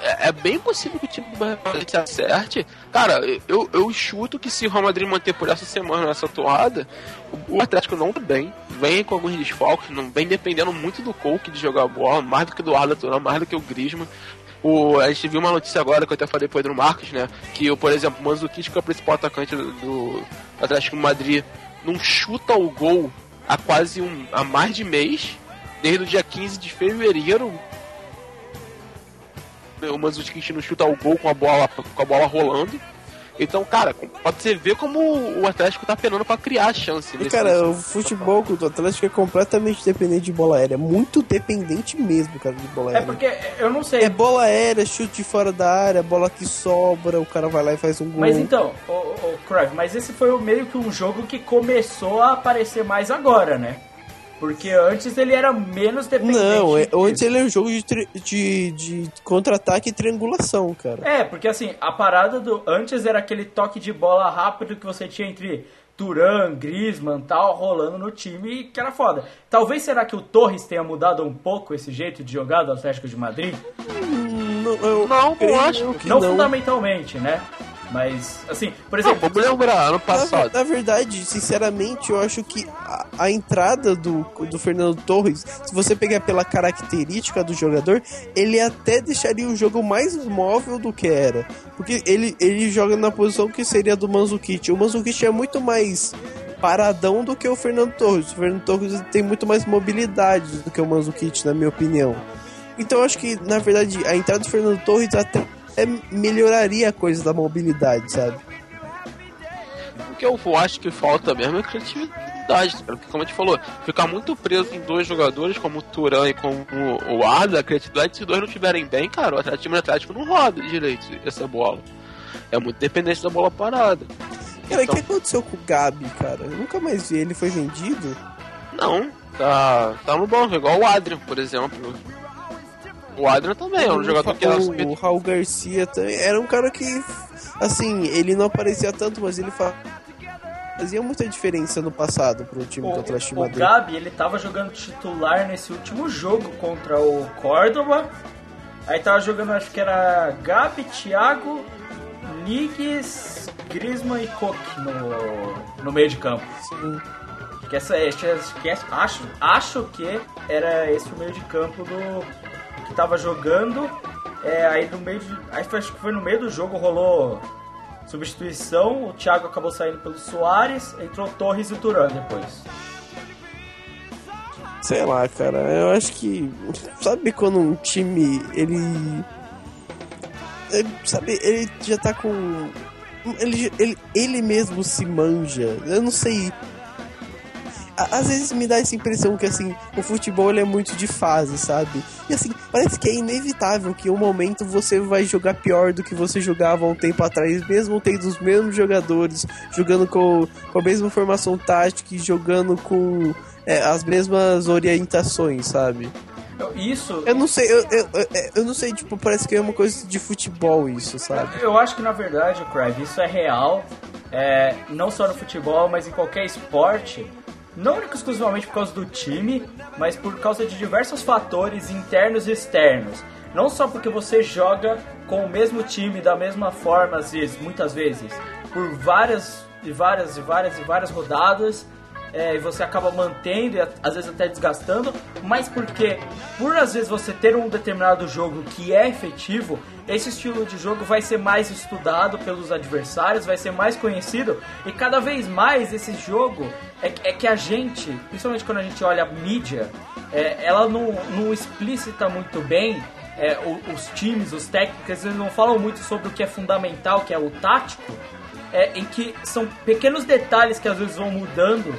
É, é bem possível que o time do Madrid se acerte. Cara, eu, eu chuto que se o Real Madrid manter por essa semana essa toada, o, Atlético não tá bem, vem com alguns desfalques, não vem dependendo muito do Coke de jogar bola, mais do que do Arda mais do que o Griezmann. O, a gente viu uma notícia agora que eu até falei pro Pedro Marques, né? Que, por exemplo, o Manzukic, que é o principal atacante do, do Atlético Madrid, não chuta o gol há quase um, há mais de mês, desde o dia 15 de fevereiro. O Manzukic não chuta o gol com a bola, com a bola rolando. Então, cara, pode você ver como o Atlético tá penando para criar chance. E, cara, o futebol do Atlético é completamente dependente de bola aérea. Muito dependente mesmo, cara, de bola É aérea. porque eu não sei. É bola aérea, chute fora da área, bola que sobra, o cara vai lá e faz um gol. Mas então, o, o Cruyff, mas esse foi o- meio que um jogo que começou a aparecer mais agora, né? Porque antes ele era menos dependente. Não, é, antes ele é um jogo de, de, de contra-ataque e triangulação, cara. É, porque assim, a parada do. Antes era aquele toque de bola rápido que você tinha entre Turan, Griezmann tal, rolando no time, que era foda. Talvez será que o Torres tenha mudado um pouco esse jeito de jogar do Atlético de Madrid? Não, eu Não, eu acho que não, não. fundamentalmente, né? Mas, assim, por Não, exemplo. vamos lembrar, ano Na, passado. na verdade, sinceramente, eu acho que a, a entrada do, do Fernando Torres, se você pegar pela característica do jogador, ele até deixaria o jogo mais móvel do que era. Porque ele, ele joga na posição que seria do Manzukic. O Manzukic é muito mais paradão do que o Fernando Torres. O Fernando Torres tem muito mais mobilidade do que o Manzukic, na minha opinião. Então eu acho que, na verdade, a entrada do Fernando Torres até melhoraria a coisa da mobilidade, sabe? O que eu acho que falta mesmo é criatividade, cara. Porque, como a gente falou, ficar muito preso em dois jogadores, como o Turan e como o Arda, a criatividade, se os dois não estiverem bem, cara, o Atlético, time do Atlético não roda direito essa bola. É muito dependente da bola parada. Cara, o Então- que aconteceu com o Gabi, cara? Eu nunca mais vi. Ele foi vendido? Não, tá, tá no banco, igual o Adrian, por exemplo. O Adrian também é um jogador que era o, o Raul Garcia também era um cara que, assim, ele não aparecia tanto, mas ele fa- fazia muita diferença no passado pro time do Atlético de O, o. Gabi, ele tava jogando titular nesse último jogo contra o Córdoba. Aí tava jogando, acho que era Gabi, Thiago, Nigues, Griezmann e Koch no, no meio de campo. Sim. Que essa, que esse- acho, acho que era esse o meio de campo do que tava jogando. É, aí no meio de, aí foi- acho que foi no meio do jogo rolou substituição. O Thiago acabou saindo pelo Soares, entrou Torres e Turan depois. Sei lá, cara, eu acho que. Sabe quando um time ele. ele- sabe, ele já tá com. Ele, ele, ele mesmo se manja. Eu não sei. Às vezes me dá essa impressão que assim, o futebol é muito de fase, sabe? E assim, parece que é inevitável que em um momento você vai jogar pior do que você jogava um tempo atrás, mesmo tendo os mesmos jogadores, jogando com, com a mesma formação tática e jogando com é, as mesmas orientações, sabe? Isso, Eu não sei, eu, eu, eu, eu não sei, tipo, parece que é uma coisa de futebol isso, sabe? eu acho que na verdade, Crive, isso é real. É, não só no futebol, mas em qualquer esporte. Não exclusivamente por causa do time, mas por causa de diversos fatores internos e externos. Não só porque você joga com o mesmo time da mesma forma, às vezes, muitas vezes, por várias e várias e várias e várias rodadas, é, e você acaba mantendo e às vezes até desgastando, mas porque por às vezes você ter um determinado jogo que é efetivo, esse estilo de jogo vai ser mais estudado pelos adversários, vai ser mais conhecido e cada vez mais esse jogo é, é que a gente, principalmente quando a gente olha a mídia, é, ela não, não explicita muito bem é, o- os times, os técnicos, eles não falam muito sobre o que é fundamental, que é o tático, é, em que são pequenos detalhes que às vezes vão mudando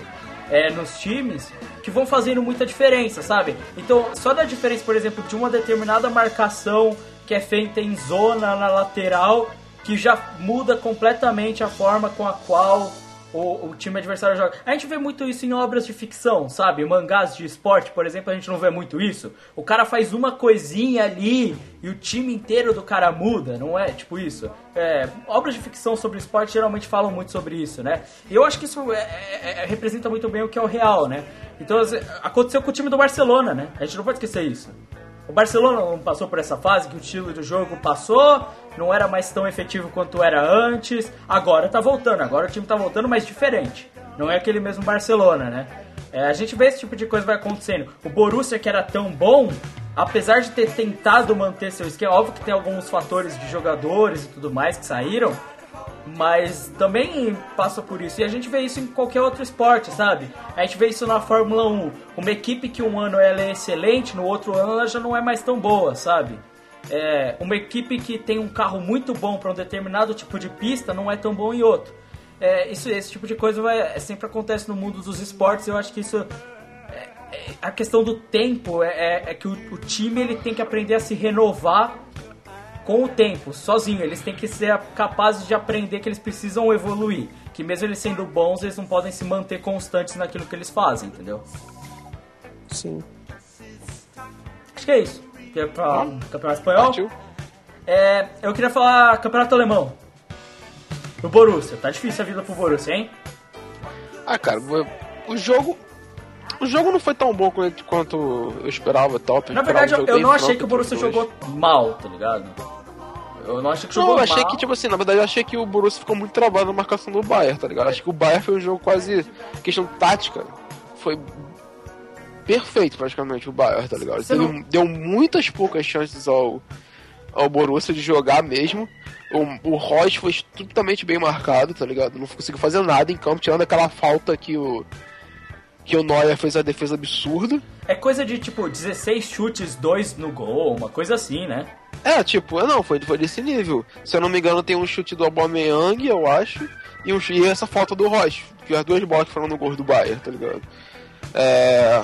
é, nos times que vão fazendo muita diferença, sabe? Então, só da diferença, por exemplo, de uma determinada marcação que é feita em zona na lateral, que já muda completamente a forma com a qual o, o time adversário joga. A gente vê muito isso em obras de ficção, sabe? Mangás de esporte, por exemplo, a gente não vê muito isso. O cara faz uma coisinha ali e o time inteiro do cara muda, não é? Tipo isso. É, obras de ficção sobre esporte geralmente falam muito sobre isso, né? E eu acho que isso é- é- é- representa muito bem o que é o real, né? Então, aconteceu com o time do Barcelona, né? A gente não pode esquecer isso. O Barcelona não passou por essa fase que o estilo do jogo passou, não era mais tão efetivo quanto era antes. Agora tá voltando, agora o time tá voltando, mas diferente. Não é aquele mesmo Barcelona, né? É, a gente vê esse tipo de coisa vai acontecendo. O Borussia, que era tão bom, apesar de ter tentado manter seu esquema, óbvio que tem alguns fatores de jogadores e tudo mais que saíram, mas também passa por isso. E a gente vê isso em qualquer outro esporte, sabe? A gente vê isso na Fórmula 1. Uma equipe que um ano ela é excelente, no outro ano ela já não é mais tão boa, sabe? É, uma equipe que tem um carro muito bom para um determinado tipo de pista não é tão bom em outro. É, isso, esse tipo de coisa vai, é, sempre acontece no mundo dos esportes. Eu acho que isso é- é- a questão do tempo é, é- é que o, o time ele tem que aprender a se renovar com o tempo, sozinho. Eles têm que ser capazes de aprender que eles precisam evoluir. Que mesmo eles sendo bons, eles não podem se manter constantes naquilo que eles fazem, entendeu? Sim. Acho que é isso. Que é pra Campeonato Espanhol. Partiu. É, eu queria falar Campeonato Alemão. O Borussia. Tá difícil a vida pro Borussia, hein? Ah, cara, o- jogo. O jogo não foi tão bom quanto- eu esperava e tal. Eu Na verdade, eu, eu não achei que o Borussia jogou mal, tá ligado? Eu não achei que Não, jogou eu achei mal. que, tipo assim, na verdade, eu achei que o Borussia ficou muito travado na marcação do Bayern, tá ligado? Acho que o Bayern foi um jogo quase. questão tática. Foi perfeito, praticamente, o Bayern, tá ligado? Não- Deu muitas poucas chances ao, ao Borussia de jogar mesmo. O, o Royce foi estupidamente bem marcado, tá ligado? Não conseguiu fazer nada em campo, tirando aquela falta que o. que o Neuer fez a defesa absurda. É coisa de tipo 16 chutes, 2 no gol, uma coisa assim, né? É, tipo, não, foi, foi desse nível. Se eu não me engano, tem um chute do Aubameyang, eu acho, e, um, e essa falta do Rocha, que as duas bolas foram no gol do Bayern, tá ligado? É...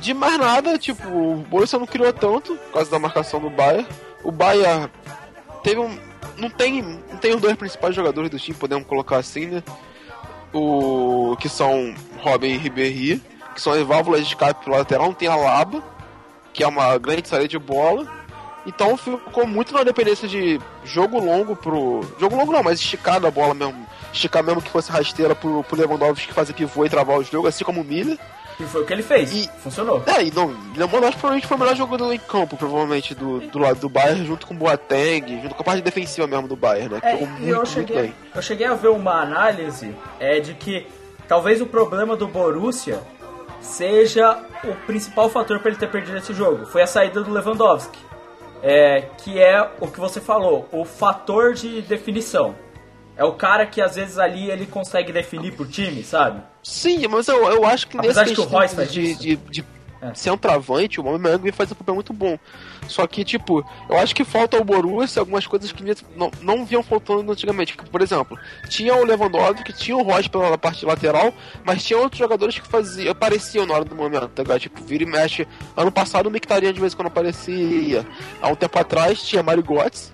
De mais nada, tipo, o Borussia não criou tanto, por causa da marcação do Bayern. O Bayern teve um... Não tem, não tem os dois principais jogadores do time, podemos colocar assim, né? O... Que são Robin e Ribéry, que são as válvulas de escape pro lateral, tem a Laba, que é uma grande saída de bola. Então ficou muito na dependência de jogo longo pro. Jogo longo não, mas esticar a bola mesmo. Esticar mesmo que fosse rasteira pro, pro Lewandowski fazer pivô e travar o jogo, assim como o Miller. E foi o que ele fez. E- Funcionou. É, e não, Lewandowski provavelmente foi o melhor jogador em campo, provavelmente, do, do lado do Bayern, junto com o Boateng, junto com a parte defensiva mesmo do Bayern, né? É, e muito, eu cheguei, eu cheguei a ver uma análise é, de que talvez o problema do Borussia seja o principal fator para ele ter perdido esse jogo. Foi a saída do Lewandowski. É, que é o que você falou, o fator de definição. É o cara que às vezes ali ele consegue definir pro time, sabe? Sim, mas eu, eu acho que Apesar nesse que o Royce faz de, de, de É. centroavante, o Aubameyang faz um papel muito bom. Só que, tipo, eu acho que falta ao Borussia algumas coisas que não, não vinham faltando antigamente. Por exemplo, tinha o Lewandowski, tinha o Royce pela parte lateral, mas tinha outros jogadores que faziam, apareciam na hora do momento, tá ligado? Tipo, vira e mexe. Ano passado o Mictarian de vez em quando aparecia. Há um tempo atrás tinha Mario Götze,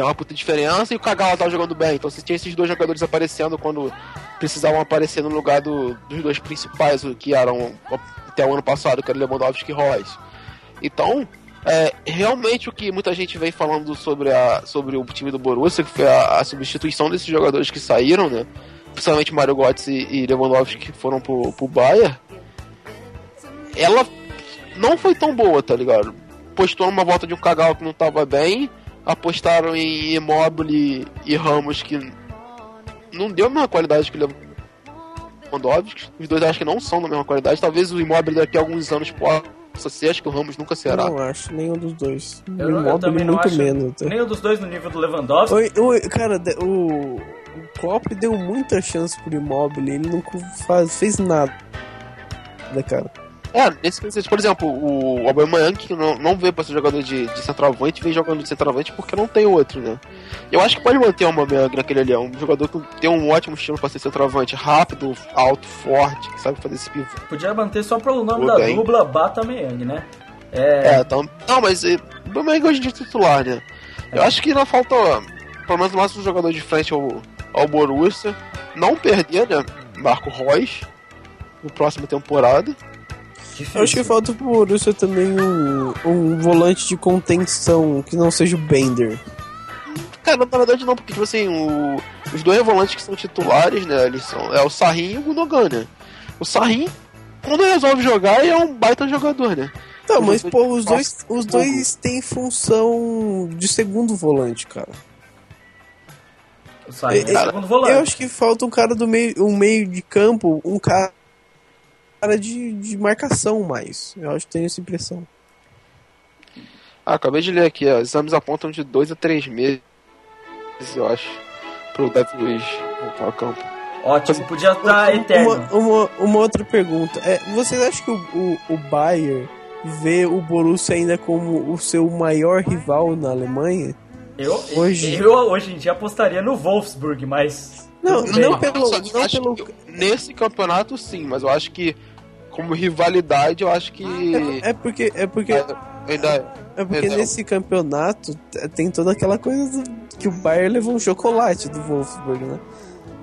é uma puta diferença, e o Kagawa tava jogando bem. Então você tinha esses dois jogadores aparecendo quando precisavam aparecer no lugar do- dos dois principais, que eram até o ano passado, que era Lewandowski e Royce. Então, é, realmente o que muita gente vem falando sobre, a, sobre o time do Borussia, que foi a, a substituição desses jogadores que saíram, né? Principalmente Mario Götze e, Lewandowski que foram pro, pro Bayern, ela não foi tão boa, tá ligado? Postou numa volta de um Kagawa que não tava bem, apostaram em Immobile e Ramos que não deu a mesma qualidade que o Lewandowski. Os dois acho que não são da mesma qualidade. Talvez o Immobile daqui a alguns anos possa ser, acho que o Ramos nunca será. Não acho, nenhum dos dois. Eu, o Immobile muito acho menos. tá? nenhum dos dois no nível do Lewandowski. Oi, oi, cara, o, o Klopp deu muita chance pro Immobile, ele não faz, fez nada, né, cara? É, nesse por exemplo, o Aubameyang, que não, não veio pra ser jogador de, de centroavante, vem jogando de centroavante porque não tem outro, né? Eu acho que pode manter o Aubameyang naquele ali, é um jogador que tem um ótimo estilo pra ser centroavante, rápido, alto, forte, que sabe fazer esse pivô. Podia manter só pelo nome Tudo da bem. dupla Bata Meyang, né? É, É, então, não, mas eh, o Aubameyang hoje em dia é titular, né? Eu acho que ainda falta, pelo menos, o máximo jogador de frente ao, ao Borussia. não perder, né? Marco Reus na próxima temporada. Eu acho que falta pro Borussia também um, um volante de contenção que não seja o Bender. Cara, na verdade não, porque tipo assim, o- os dois volantes que são titulares, né? Eles são é o Sarrin e o Gundogan, né? O Sarrin, quando resolve jogar, ele é um baita jogador, né? Tá, Eu mas pô, os dois, os dois têm função de segundo volante, cara. O é Cara, segundo volante. Eu acho que falta um cara do meio, um meio de campo, um cara de, de marcação mais. Eu acho que tenho essa impressão. Ah, acabei de ler aqui, ó, exames apontam de 2 a 3 meses, eu acho, pro David Luiz voltar ao campo. Ótimo, podia estar eterno. Uma, uma, uma outra pergunta. É, vocês acham que o, o, o Bayern vê o Borussia ainda como o seu maior rival na Alemanha? Eu, Hoje- eu hoje em dia apostaria no Wolfsburg, mas. Não, não pelo, não pelo, nesse campeonato sim, mas eu acho que como rivalidade eu acho que é, é porque é porque ainda é porque Perdão. nesse campeonato tem toda aquela coisa do- que o Bayern levou um chocolate do Wolfsburg, né?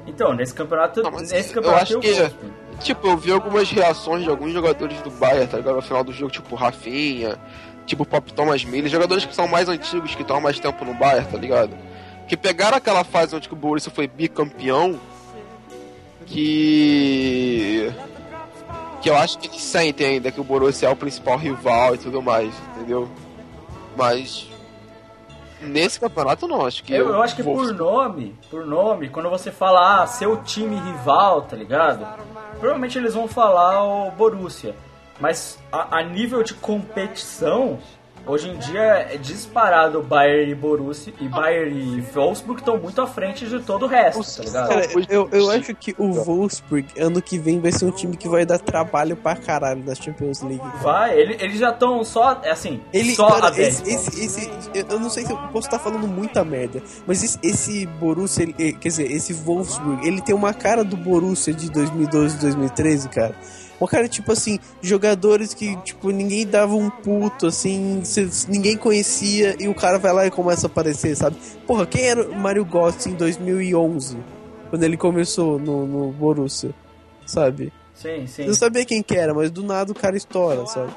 Então, nesse campeonato. Não, nesse eu campeonato acho tem o que- Wolfsburg. Tipo, eu vi algumas reações de alguns jogadores do Bayern, tá ligado? No final do jogo, tipo Rafinha, tipo Pop Thomas Miller, jogadores que são mais antigos, que estão há mais tempo no Bayern, tá ligado? Que pegaram aquela fase onde o Borussia foi bicampeão, que... Que eu acho que eles sentem ainda que o Borussia é o principal rival e tudo mais, entendeu? Mas... Nesse campeonato não, acho que... Eu, eu acho que por nome, por nome, quando você fala ah, seu time rival, tá ligado? Provavelmente eles vão falar o Borussia. Mas a, a nível de competição, hoje em dia é disparado o Bayern e Borussia e Bayern e Wolfsburg estão muito à frente de todo o resto, tá ligado? Cara, eu, eu acho que o Wolfsburg ano que vem vai ser um time que vai dar trabalho pra caralho na Champions League. Vai, ele- eles já estão só, assim, Ele, só cara, a 10 esse, esse, esse- eu- eu não sei se eu posso estar falando muita merda, mas esse, esse Borussia, ele- eh, quer dizer, esse Wolfsburg, ele tem uma cara do Borussia de 2012, 2013, cara. Uma cara, tipo assim, jogadores que, tipo, ninguém dava um puto, assim, ninguém conhecia, e o cara vai lá e começa a aparecer, sabe? Porra, quem era o Mario Götze em 2011, quando ele começou no, no Borussia, sabe? Sim, sim. Eu não sabia quem que era, mas do nada o cara estoura, sabe?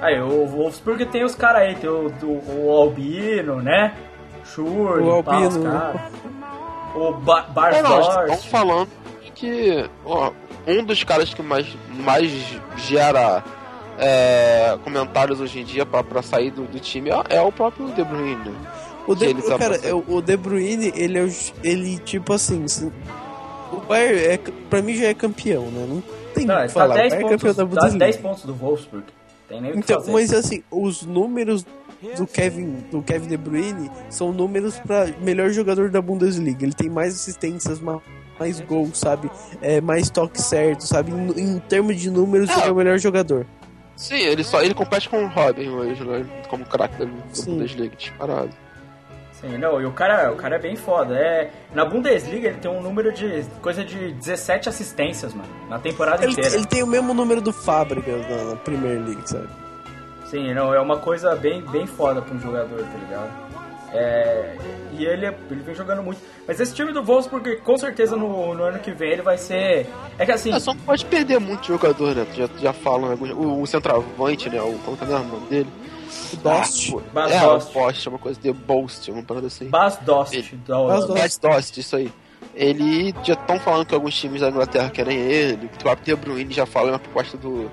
Aí, o Wolfsburg tem os caras aí, tem o, do- o Albino, né? Schur, O pá, os Albino. caras. O ba É, não, Barzort. estão falando que ó, um dos caras que mais, mais gera é, comentários hoje em dia pra, pra sair do, do time é, é o próprio De Bruyne. O De, tá cara, é o o De Bruyne, ele é o, ele tipo assim, se- o Bayern é, pra mim já é campeão, né? Não tem Não, que tá falar. O 10 Bayern é campeão pontos, da tá Bundesliga. 10 pontos do Wolfsburg. Tem nem o que Então, fazer. mas assim, os números do Kevin, do Kevin De Bruyne são números pra melhor jogador da Bundesliga. Ele tem mais assistências, ma- mais gols, sabe? É, mais toque certo, sabe? Em, em termos de números, Ah. ele é o melhor jogador. Sim, ele só ele compete com o Robin hoje, né? Como craque da. Bundesliga, disparado. Sim, não, e o cara, o cara é bem foda. É, na Bundesliga ele tem um número de coisa de 17 assistências, mano, na temporada Ele, inteira. ele tem o mesmo número do Fábricas na, na Premier League, sabe? Sim, não, é uma coisa bem, bem foda pra um jogador, tá ligado? É, e ele, é- ele vem jogando muito. Mas esse time do Wolfsburg, com certeza no, no ano que vem ele vai ser. É que assim. É, só não pode perder muito jogador, né? Já, já falam, alguns- o, o centroavante, né? O, como que é o nome dele? O Dost. Ah, Bas é, Dost. o Post, uma coisa de Boast, uma parada assim. Bas Dost. Ele- Bas. Dost. Bas Dost, isso aí. Ele já estão falando que alguns times da Inglaterra querem ele. O próprio De Bruyne já fala na proposta do,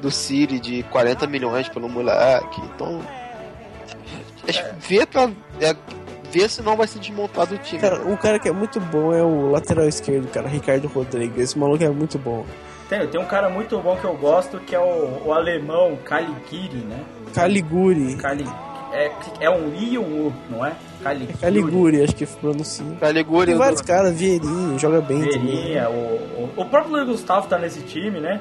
do City de 40 milhões pelo moleque. Então. É. Ver pra. É, ver se não vai ser desmontado o time. Cara, um cara que é muito bom é o lateral esquerdo, cara, Ricardo Rodrigues. Esse maluco é muito bom. Tem, tem um cara muito bom que eu gosto que é o, o alemão Caliguri, né? Caliguri. Cali, é, é um I e um U, não é? Caliguri. Caliguri, acho que pronuncia. Caliguri Tem do- vários caras, Vieirinho, joga bem também. Verinha, o, o, o próprio Luiz Gustavo tá nesse time, né?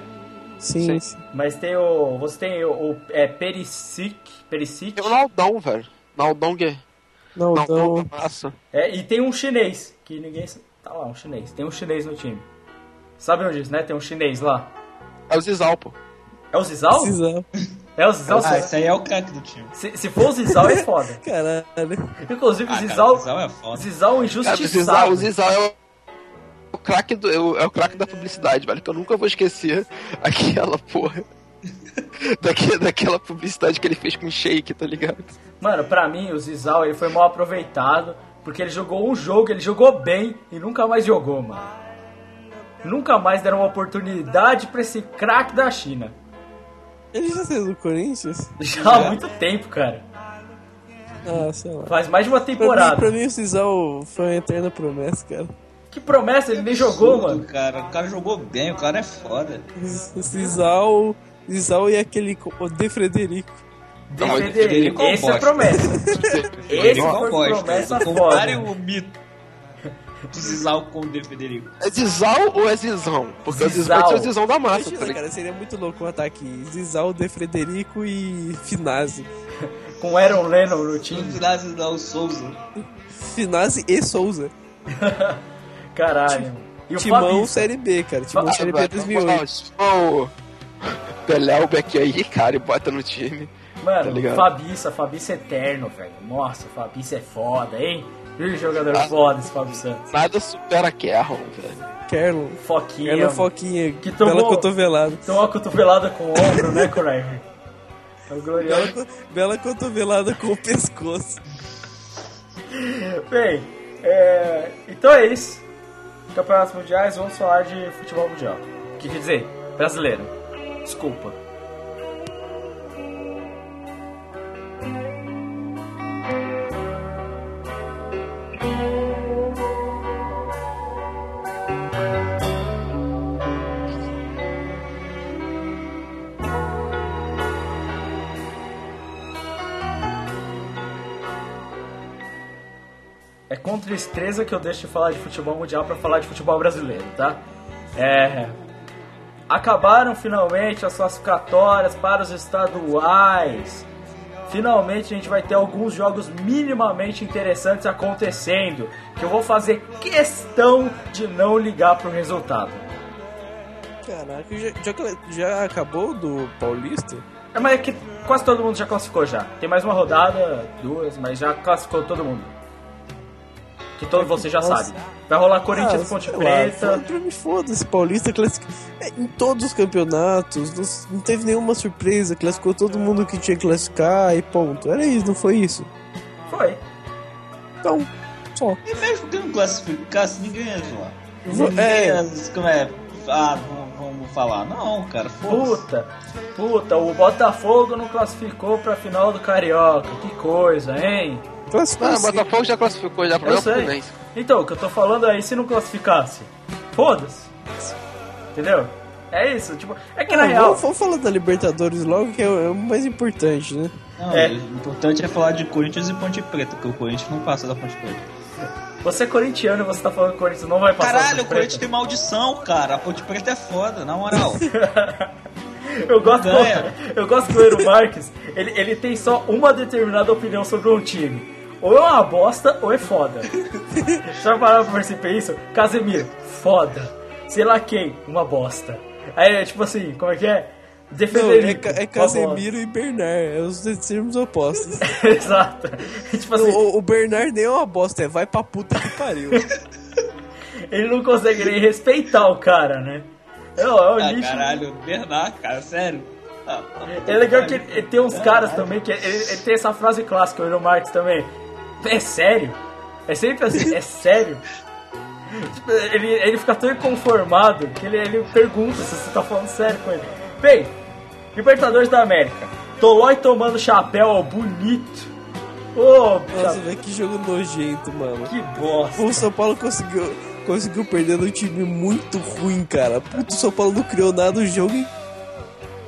Sim, Sim. sim. Mas tem o. Você tem o, o é, Perisic. Perisic. Tem o Naldão, velho. Naldão então. massa. É, e tem um chinês, que ninguém. Tá lá, um chinês. Tem um chinês no time. Sabe onde isso, né? Tem um chinês lá. É o Zizal, pô. É o Zizal? Precisa. É o Zizal? Ah, esse aí é o craque do time. se, se for o Zizal, é foda. Caralho. Inclusive, o Ah, cara, Zizal. o Zizal é foda. Zizal Cara, o injustiçado. Zizal, o Zizal é o- o craque do, é o, é o craque da publicidade, velho, que eu nunca vou esquecer aquela porra. Daquela, daquela publicidade que ele fez com o Shake, tá ligado? Mano, pra mim, o Zizal ele foi mal aproveitado, porque ele jogou um jogo, ele jogou bem e nunca mais jogou, mano. Nunca mais deram uma oportunidade pra esse craque da China. Ele já saiu do Corinthians? Já há muito tempo, cara. Ah, sei lá. Faz mais de uma Pra mim, temporada. pra mim o Cisal foi uma eterna promessa, cara. Que promessa, ele nem jogou, mano. Cara, o cara jogou bem, o cara é foda. O Cisal, Cisal e aquele o De Frederico. Não, mas Frederico, Frederico é esse é bosta. promessa. Esse Não foi promessa Compare o mito do Zizal com o De Federico. É Zizal ou é Zizão? Porque Zizal. pode ser o Zizão da massa, tá Imagina, ligado? cara, seria muito louco um ataque Zizal, De Frederico e Finazzi. Com Aaron Lennon no time. Finazzi da o Souza. Finazzi e Souza. Caralho. E o Timão Fabinho. Série B, cara. Timão Ah, Série B Vai, 2008. vamos lá, o Pelé o Beck aí, cara, e bota no time. Mano, Tá ligado? Fabiça, Fabiça eterno, velho. Nossa, Fabiça é foda, hein? Viu que jogador Ah. foda esse Fábio Santos. Nada supera Kerlon, velho. Kerlon. Foquinha. Kerlon Foquinha. Que Bela tomou- cotovelada. Tem uma cotovelada com o ombro, né, Correio? É o Bela, glorioso. co- bela cotovelada com o pescoço. Bem, é... então é isso. Campeonatos Mundiais, vamos falar de futebol mundial. O que quer dizer? Brasileiro. Desculpa. É com tristeza que eu deixo de falar de futebol mundial pra falar de futebol brasileiro, tá? É. Acabaram finalmente as classificatórias para os estaduais. Finalmente a gente vai ter alguns jogos minimamente interessantes acontecendo. Que eu vou fazer questão de não ligar pro resultado. Caraca, já, já, já acabou do Paulista? É, mas é que quase todo mundo já classificou já. Tem mais uma rodada, duas, mas já classificou todo mundo. Que todo você já Nossa. sabe. Vai rolar Corinthians Ah, Ponte lá, Preta. pra mim, foda-se, Paulista classifica... É, em todos os campeonatos, não, não teve nenhuma surpresa, classificou todo mundo que tinha que classificar e ponto. Era isso, não foi isso? Foi. Então, só. E mesmo que não classificasse, ninguém ia zoar. Ninguém é. ia, como é, ah, vamos, falar. Não, cara, foda-se. Puta, puta, o Botafogo não classificou pra final do Carioca. Que coisa, hein? Classificou Ah, o. Botafogo já classificou já pro Eu meu sei. Fluminense. Então, o que eu tô falando aí, se não classificasse, foda-se. Entendeu? É isso, tipo, é que na Ah, real. vamos, vamos falar da Libertadores logo, que é o, é o mais importante, né? Não, É. O importante é falar de Corinthians e Ponte Preta, porque o Corinthians não passa da Ponte Preta. Você é corintiano e você tá falando que o Corinthians não vai passar. Caralho, o Corinthians tem maldição, cara. A Ponte Preta é foda, na moral. Eu gosto, Ganha. eu gosto que o Eero Marques, ele, ele tem só uma determinada opinião sobre um time. Ou é uma bosta ou é foda. Já pararam pra perceber isso? Casemiro, foda. Sei lá quem, uma bosta. Aí é tipo assim, como é que é? É, é Casemiro e Bernard, é os termos opostos. Exato. tipo assim, o, o Bernard nem é uma bosta, é vai pra puta que pariu. ele não consegue nem respeitar o cara, né? É, é o ah, lixo. caralho, Bernard, cara, sério. Ah, É legal que ele, ele tem uns caras também que ele, ele tem essa frase clássica, o Marques também. É sério? É sempre assim, é sério? Tipo, ele, ele fica tão inconformado que ele, ele pergunta se você tá falando sério com ele. Bem, Libertadores da América. Tolói tomando chapéu, ó, bonito. Ô, Nossa, cha- velho, que jogo nojento, mano. que bosta. O São Paulo conseguiu, conseguiu perder num time muito ruim, cara. Puto, o São Paulo não criou nada o jogo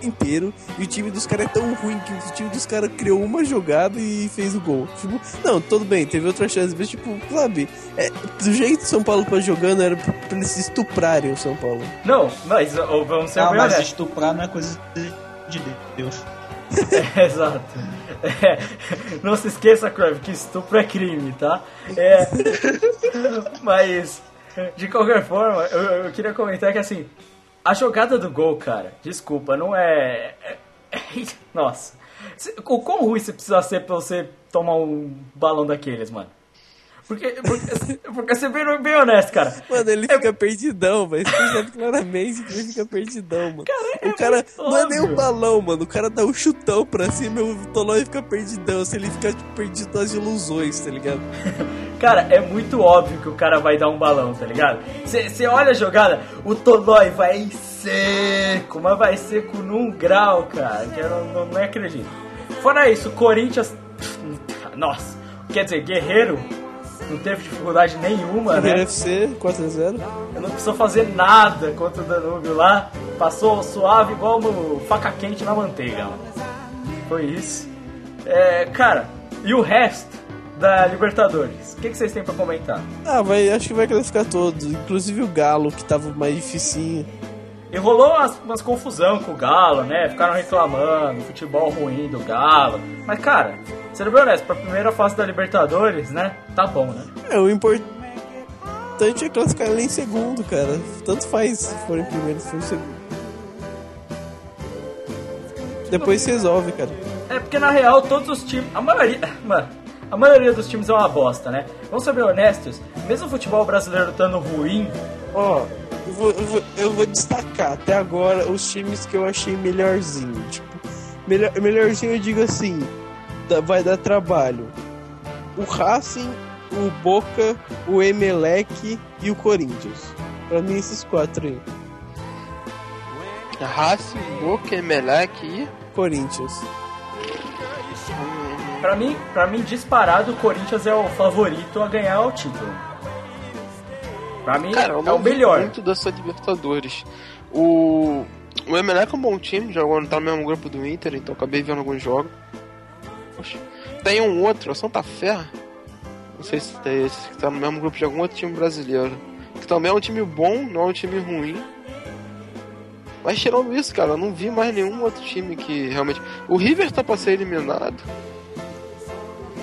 inteiro. E o time dos caras é tão ruim que o time dos caras criou uma jogada e fez o gol. Tipo, não, tudo bem, teve outra chance, mas tipo, sabe? É, do jeito que o São Paulo tá jogando era pra, eles estuprarem o São Paulo. Não, mas ó, vamos ser Ah, mas honestos. estuprar não é coisa de Deus. É, Exato. É, não se esqueça, Crave, que estupro é crime, tá? É, mas, de qualquer forma, eu, eu queria comentar que assim, a jogada do gol, cara, desculpa, não é. é- é- nossa. O quão ruim você precisa ser pra você tomar um balão daqueles, mano? Porque, porque, porque ser bem, bem honesto, cara. Mano, ele É- fica perdidão, velho. Você percebe claramente que ele fica perdidão, mano. é o cara muito não é nem um óbvio. balão, mano. O cara dá um chutão pra cima e o Tolói fica perdidão. Se ele fica tipo, perdido nas ilusões, tá ligado? Cara, é muito óbvio que o cara vai dar um balão, tá ligado? Você olha a jogada, o Tolói vai seco, mas vai seco num grau, cara, que eu não, não, não acredito. Fora isso, o Corinthians. Nossa, quer dizer, Guerreiro não teve dificuldade nenhuma, né? UFC, 4x0. Eu não precisou fazer nada contra o Danúbio lá. Passou suave igual uma faca quente na manteiga. Foi isso. É, cara, e o resto da Libertadores? O que, que vocês têm pra comentar? Ah, vai, acho que vai classificar todos. Inclusive o Galo, que tava mais dificinho. E rolou umas, umas confusão com o Galo, né? Ficaram reclamando, futebol ruim do Galo. Mas, cara, sendo bem honesto, pra primeira fase da Libertadores, né? Tá bom, né? É, o importante é classificar ele em segundo, cara. Tanto faz se for em primeiro, se for em segundo. Depois se resolve, cara. É porque na real todos os times. A maioria. Mano, a maioria dos times é uma bosta, né? Vamos ser bem honestos, mesmo o futebol brasileiro estando ruim, Ó, eu vou, eu, vou, eu vou destacar até agora os times que eu achei melhorzinho. Tipo, melhor, melhorzinho eu digo assim, dá- vai dar trabalho. O Racing, o Boca, o Emelec e o Corinthians. Pra mim esses quatro aí. Racing, Boca, Emelec e... Corinthians. pra mim, pra mim disparado o Corinthians é o favorito a ganhar o título. Pra mim Cara, é não o melhor. muito dessa Libertadores. O... O Emelec é um bom time, jogou, tá no mesmo grupo do Inter, então acabei vendo alguns jogos. Poxa. Tem um outro, o Santa Fé. Não sei se tem esse, que tá no mesmo grupo de algum outro time brasileiro. Que também é um time bom, não é um time ruim. Mas tirando isso, cara, eu não vi mais nenhum outro time que realmente. O River tá pra ser eliminado.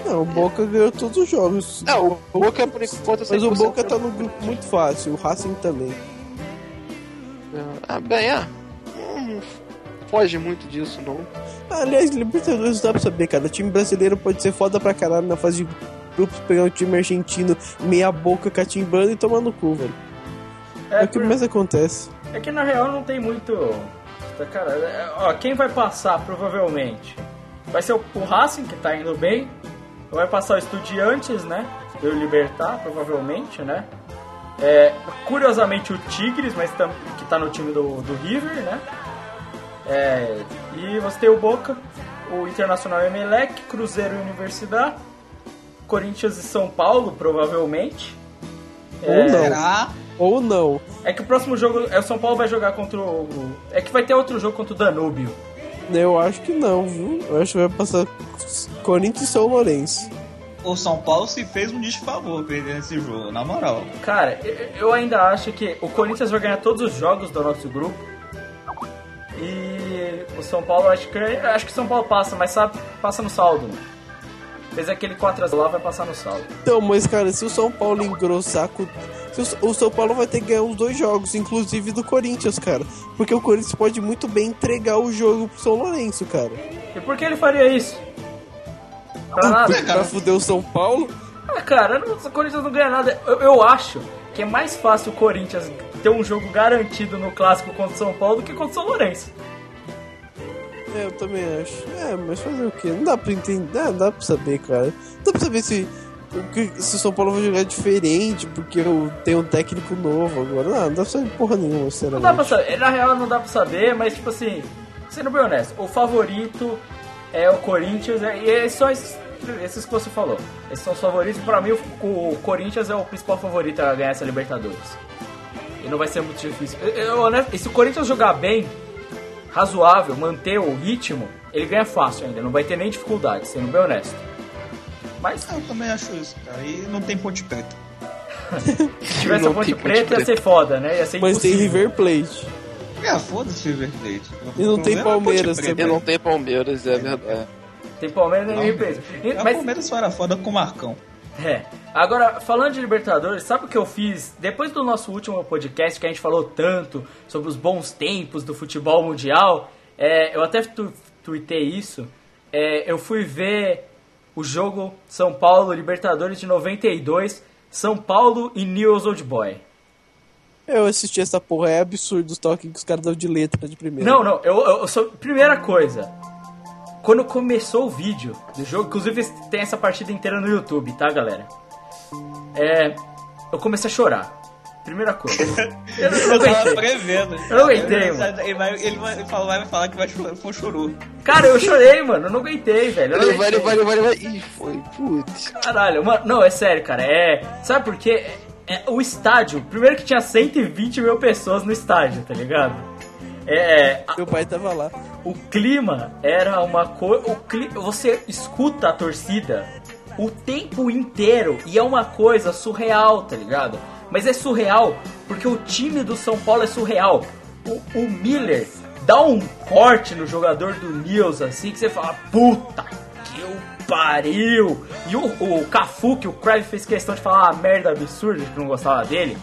Não, o Boca ganhou todos os jogos. É, o Boca por enquanto Mas o 100% Boca tá no grupo muito fácil, o Racing também. Ah, ganhar. Não foge muito disso, não. Aliás, Libertadores dá pra saber, cara. O time brasileiro pode ser foda pra caralho na fase de grupos, pegar um time argentino meia boca catimbando e tomar no cu, velho. É, É, o que por- mais acontece. é que na real não tem muito. Cara, é- ó, quem vai passar provavelmente vai ser o, o Racing, que tá indo bem. Vai passar o Estudiantes, né? E o Libertar, provavelmente, né? É, curiosamente o Tigres, mas tam- que tá no time do, do River, né? É, e você tem o Boca, o Internacional Emelec, Cruzeiro e Universidade, Corinthians e São Paulo, provavelmente. Ou não. Será? Ou não. É que o próximo jogo é o São Paulo vai jogar contra o. É que vai ter outro jogo contra o Danúbio. Eu acho que não, viu? Eu acho que vai passar Corinthians e São Lourenço. O São Paulo se fez um desfavor perdendo esse jogo, na moral. Cara, eu- eu ainda acho que o Corinthians vai ganhar todos os jogos do nosso grupo. E o São Paulo acho que acho que o São Paulo passa, mas sabe, passa no saldo. Né? Fez aquele 4x0 lá, vai passar no saldo. Então, mas cara, se o São Paulo engrossar com. O, São Paulo vai ter que ganhar os dois jogos, inclusive do Corinthians, cara. Porque o Corinthians pode muito bem entregar o jogo pro São Lourenço, cara. E por que ele faria isso? Pra nada. Pra fuder o São Paulo. Ah, cara, não- o Corinthians não ganha nada. Eu, eu acho que é mais fácil o Corinthians ter um jogo garantido no clássico contra o São Paulo do que contra o São Lourenço. É, eu também acho. É, mas fazer o quê? Não dá pra entender. Não dá pra saber, cara. Não dá pra saber se. Se o São Paulo vai jogar diferente, porque eu tenho um técnico novo agora. Não, não dá pra saber porra nenhuma, Não dá pra saber. Na real, não dá pra saber, mas tipo assim, sendo bem honesto, o favorito é o Corinthians, é- e é só esses, esses que você falou. Esses são os favoritos. Pra mim, o, Corinthians é o principal favorito a ganhar essa Libertadores. E não vai ser muito difícil. Eu- eu, honesto, e se o Corinthians jogar bem, razoável, manter o ritmo, ele ganha fácil ainda. Não vai ter nem dificuldade, sendo bem honesto. Mas Eu também acho isso, cara. E não tem ponte preta. se tivesse Não a Ponte Preta, ia ser foda, né? Ia ser Mas tem. River Plate. É, foda-se o River Plate. E não O tem Palmeiras Preta. E não tem Palmeiras, é verdade. Tem Palmeiras e Não, River Plate. E- A Mas Palmeiras só era foda com o Marcão. É. Agora, falando de Libertadores, sabe o que eu fiz depois do nosso último podcast que a gente falou tanto sobre os bons tempos do futebol mundial? É, eu até tu, tuitei isso. É, eu fui ver o jogo São Paulo Libertadores de 92, São Paulo e News Old Boy. Eu assisti essa porra, é absurdo os toques que os caras dão de letra de primeira. Não, não, eu, eu sou. Primeira coisa. Quando começou o vídeo do jogo, inclusive tem essa partida inteira no YouTube, tá, galera? É. Eu comecei a chorar. Primeira coisa. Eu não, Eu tava aguentei. prevendo. Eu não aguentei, mano. Ele vai, ele vai, ele fala- vai falar que vai chorar, foi um churu. Cara, eu chorei, mano. Eu não aguentei, velho. Eu não vai, ele aguentei. vai, ele vai, ele vai. Ih, foi, putz. Caralho, mano, não, é sério, cara. É. Sabe por quê? É, é- o estádio, primeiro que tinha 120 mil pessoas no estádio, tá ligado? É. a- Meu pai tava lá. o clima era uma coisa. Cli... Você escuta a torcida o tempo inteiro e é uma coisa surreal, tá ligado? Mas é surreal porque o time do São Paulo é surreal. O, o Miller dá um corte no jogador do Nils assim que você fala, puta que o pariu! E o, o Cafu, que o Cruyff fez questão de falar uma merda absurda que não gostava dele.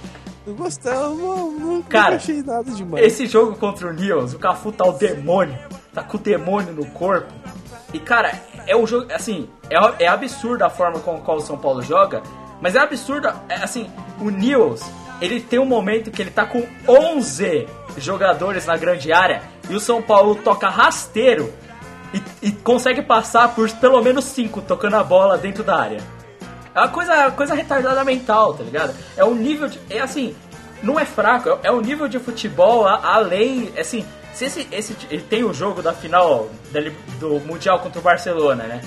Eu gostava, não, Cara, achei nada demais. Esse jogo contra o Nils, o Cafu tá o demônio. Tá com o demônio no corpo. E, cara, é um jogo, assim, é, é absurda a forma com a qual o São Paulo joga. Mas é absurda, é, assim, o Nils, ele tem um momento que ele tá com 11 jogadores na grande área. E o São Paulo toca rasteiro e, e consegue passar por pelo menos 5 tocando a bola dentro da área. É uma coisa, coisa retardada mental, tá ligado? É um nível de. É assim, não é fraco, é, é um nível de futebol além. Assim, se esse, esse. Ele tem o jogo da final do Mundial contra o Barcelona, né?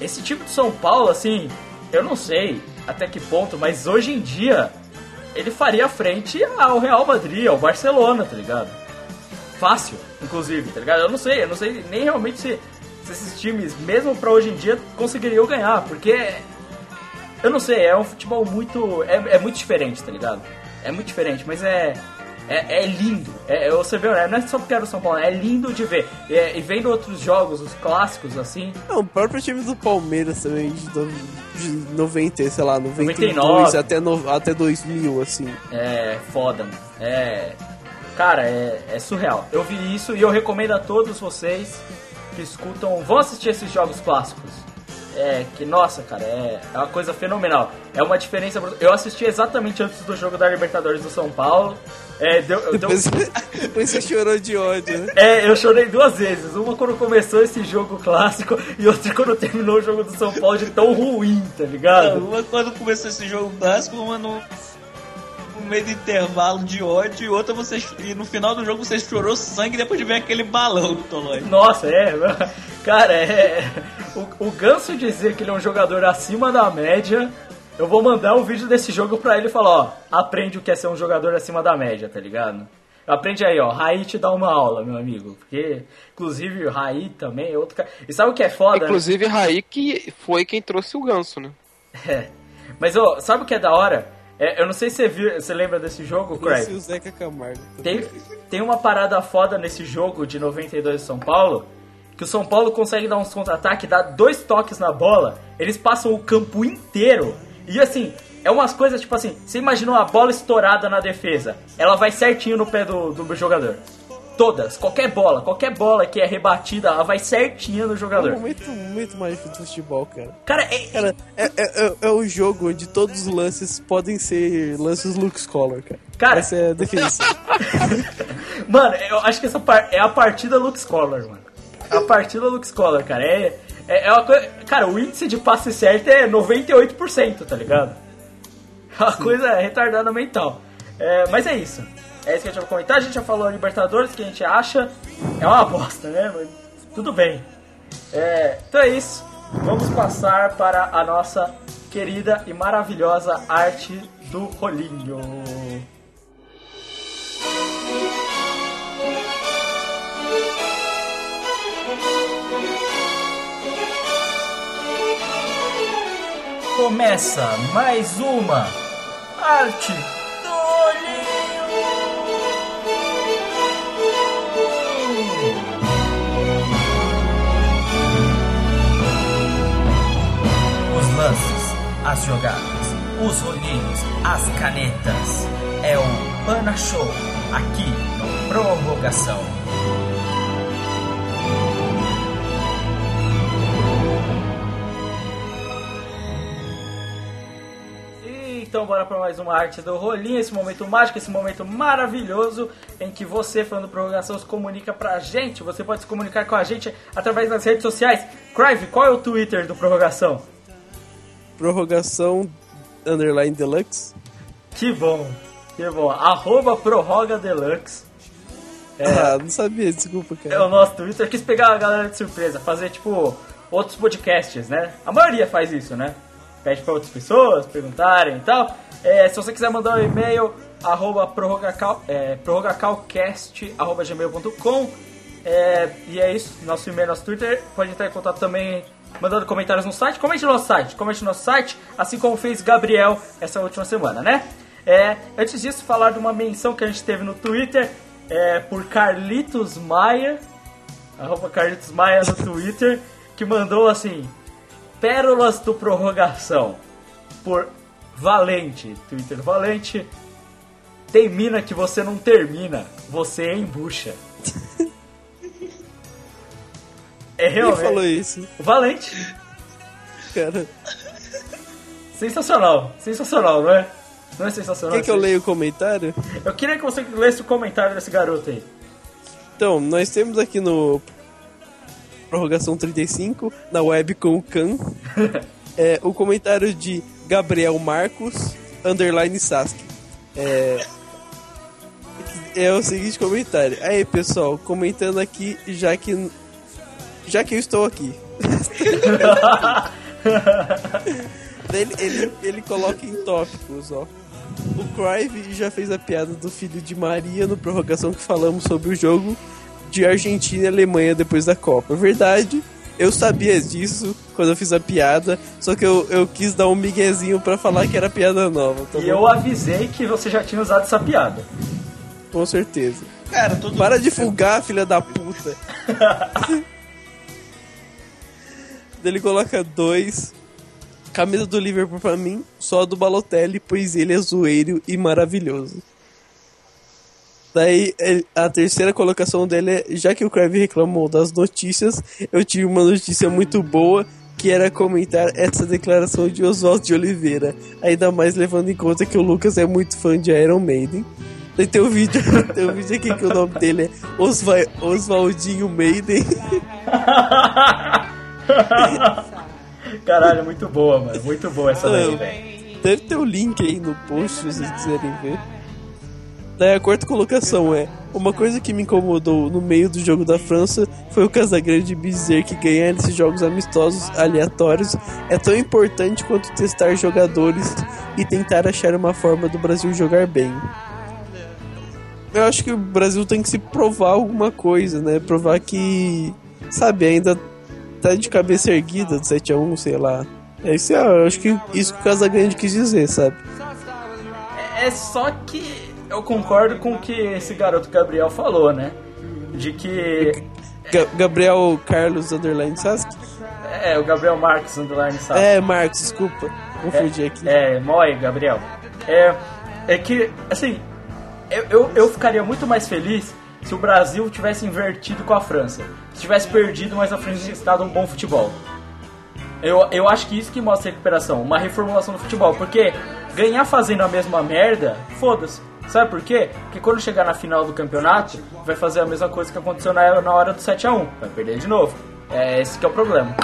Esse tipo de São Paulo, assim, eu não sei até que ponto, mas hoje em dia ele faria frente ao Real Madrid, ao Barcelona, tá ligado? Fácil, inclusive, tá ligado? Eu não sei, eu não sei nem realmente se, se esses times, mesmo pra hoje em dia, conseguiriam ganhar, porque eu não sei, é um futebol muito. É, é muito diferente, tá ligado? É muito diferente, mas é. É, é lindo. É, é- você vê, né, não é só porque era o São Paulo, é lindo de ver. É, e vendo outros jogos, os clássicos, assim. Não, o próprio time do Palmeiras também, de, de 90, sei lá, 92 99. até, no, até 2000, assim. É foda, mano. É. Cara, é, é surreal. Eu vi isso e eu recomendo a todos vocês que escutam. Vão assistir esses jogos clássicos. É que, nossa, cara, é, é uma coisa fenomenal. É uma diferença. Eu assisti exatamente antes do jogo da Libertadores do São Paulo. É, deu, deu, Depois, depois você chorou de ódio, né? é, eu chorei duas vezes. Uma quando começou esse jogo clássico e outra quando terminou o jogo do São Paulo de tão ruim, tá ligado? Uma quando começou esse jogo clássico, uma no meio do intervalo de ódio, e outra você. E no final do jogo você chorou sangue depois de ver aquele balão do Tolói. Nossa, é. Cara, é. O, o Ganso dizer que ele é um jogador acima da média. Eu vou mandar um vídeo desse jogo pra ele e falar: ó, aprende o que é ser um jogador acima da média, tá ligado? Aprende aí, ó. Raí te dá uma aula, meu amigo. Porque, inclusive, o Raí também é outro cara. E sabe o que é foda? Inclusive, Raí que foi quem trouxe o ganso, né? É. Mas, ó, sabe o que é da hora? É, eu não sei se você, viu, você lembra desse jogo, Esse Craig. e o Zeca Camargo. Tem, tem uma parada foda nesse jogo de 92 de São Paulo, que o São Paulo consegue dar uns contra-ataques, dar dois toques na bola, eles passam o campo inteiro, e assim, é umas coisas tipo assim, você imaginou a bola estourada na defesa, ela vai certinho no pé do, do jogador. Todas, qualquer bola, qualquer bola que é rebatida, ela vai certinho no É jogador. momento muito mágico do futebol, cara. Cara, é, Cara, é, é, é, é um jogo onde todos os lances podem ser lances Luke Scholar, cara. Cara- Essa é a definição. Mano, eu acho que essa par- é a partida Luke Scholar, mano. A partida Luke Scholar, cara. É, é, é uma coisa. Cara, o índice de passe certo é 98%, tá ligado? É uma coisa retardada mental. É, mas é isso. É isso que a gente vai comentar. A gente já falou Libertadores, que a gente acha. É uma bosta, né? Mas tudo bem. É, então é isso. Vamos passar para a nossa querida e maravilhosa arte do rolinho. Começa mais uma arte do rolinho. Os lances, as jogadas, os rolinhos, as canetas. É o Pana Show, aqui no Prorrogação. Então bora para mais uma arte do rolinho, esse momento mágico, esse momento maravilhoso em que você, falando Prorrogação, se comunica pra gente. Você pode se comunicar com a gente através das redes sociais. Crive, qual é o Twitter do Prorrogação? Prorrogação underline deluxe. Que bom, que bom. Arroba Prorroga Deluxe. Ah, não sabia, desculpa, É cara. o nosso Twitter. Quis pegar a galera de surpresa, fazer tipo outros podcasts, né? A maioria faz isso, né? Pede pra outras pessoas perguntarem e tal. É, se você quiser mandar um e-mail, arroba prorrogacal, é, prorrogacalcast, arroba gmail.com. É, e é isso, nosso e-mail, nosso Twitter. Pode entrar em contato também mandando comentários no site. Comente no nosso site, comente no nosso site, assim como fez Gabriel essa última semana, né? É, antes disso, falar de uma menção que a gente teve no Twitter é, por Carlitos Maia, arroba Carlitos Maia no Twitter, que mandou assim: Pérolas do Prorrogação, por Valente, Twitter Valente. Tem mina que você não termina, você embucha. É Quem realmente. falou isso? Valente. Cara, Sensacional, sensacional, não é? Não é sensacional? quer que eu leia o comentário? Eu queria que você lesse o comentário desse garoto aí. Então, nós temos aqui no Prorrogação 35, na web com o Khan, é, o comentário de Gabriel Marcos, underline Sasuke. É, é o seguinte comentário. Aí, pessoal, comentando aqui, já que já que eu estou aqui. ele, ele, ele coloca em tópicos, ó. O Crive já fez a piada do filho de Maria no prorrogação que falamos sobre o jogo de Argentina e Alemanha depois da Copa. Verdade, eu sabia disso quando eu fiz a piada, só que eu, eu quis dar um miguezinho pra falar que era piada nova. tá E bom? eu avisei que você já tinha usado essa piada. Com certeza. Cara, Para de folgar, filha da puta. Ele coloca dois. Camisa do Liverpool pra mim, só a do Balotelli, pois ele é zoeiro e maravilhoso. Daí, a terceira colocação dele é: já que o Crave reclamou das notícias, eu tive uma notícia muito boa, que era comentar essa declaração de Oswaldo de Oliveira. Ainda mais levando em conta que o Lucas é muito fã de Iron Maiden. Daí tem um vídeo, tem um vídeo aqui que o nome dele é Osva Oswaldinho Maiden. Caralho, muito boa, mano. Muito boa essa daí, velho. Deve ter o link aí no post se vocês quiserem ver. Daí a quarta colocação é: Uma coisa que me incomodou no meio do jogo da França foi o Casagrande me dizer que ganhar esses jogos amistosos aleatórios é tão importante quanto testar jogadores e tentar achar uma forma do Brasil jogar bem. Eu acho que o Brasil tem que se provar alguma coisa, né? Provar que, sabe, ainda tá de cabeça erguida do 7x1, sei lá. É isso, eu acho que isso que o Casagrande quis dizer, sabe? É só que eu concordo com o que esse garoto Gabriel falou, né? De que. Ga- Gabriel Carlos Underline Sasuke? É, o Gabriel Marques Underline sabe. É, Marcos, desculpa. Confundi aqui. É, Moi, Gabriel. É, é que, assim, eu, eu, eu ficaria muito mais feliz se o Brasil tivesse invertido com a França. Se tivesse perdido, mas a França tivesse dado um bom futebol. Eu, eu acho que isso que mostra a recuperação, uma reformulação do futebol. Porque ganhar fazendo a mesma merda, foda-se. Sabe por quê? Porque quando chegar na final do campeonato, vai fazer a mesma coisa que aconteceu na, na hora do 7x1. Vai perder de novo. É esse que é o problema.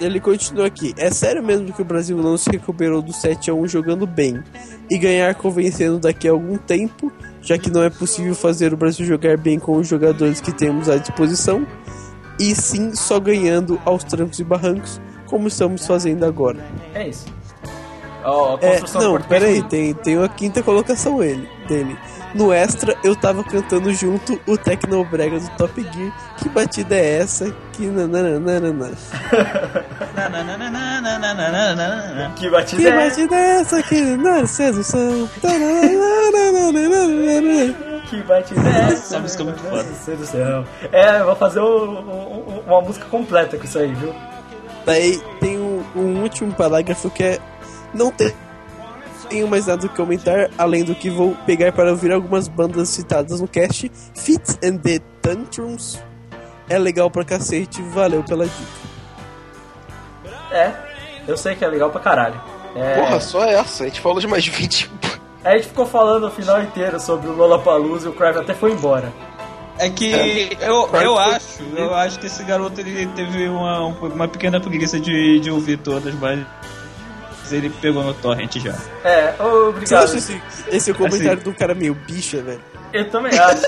Ele continua aqui. É sério mesmo que o Brasil não se recuperou do 7x1 jogando bem e ganhar convencendo daqui a algum tempo, já que não é possível fazer o Brasil jogar bem com os jogadores que temos à disposição, e sim só ganhando aos trancos e barrancos, como estamos fazendo agora. É isso. A É, não, peraí, tem, tem a quinta colocação ele, dele. No extra, eu tava cantando junto o Tecnobrega do Top Gear. Que batida é essa? Que nananana. Que batida Que é batida é essa? Que na sedução. Tananana. Que batida é essa? Essa música é muito foda. Sedução. É, eu vou fazer o- o- o- uma música completa com isso aí, viu? Daí tem um, um último parágrafo que é. Não tem. Tenho mais nada que comentar, além do que vou pegar para ouvir algumas bandas citadas no cast. Fits and the Tantrums é legal pra cacete, valeu pela dica. É, eu sei que é legal pra caralho. É, Porra, só essa. A gente falou de mais 20. a gente ficou falando o final inteiro sobre o Lollapalooza e o Crave até foi embora. É que eu, eu acho, eu acho que esse garoto ele teve uma, uma pequena preguiça de, de ouvir todas, mas ele pegou no torrent já. É, ô, Você obrigado. acha esse, esse é o comentário do cara meio bicha, velho? Eu também acho.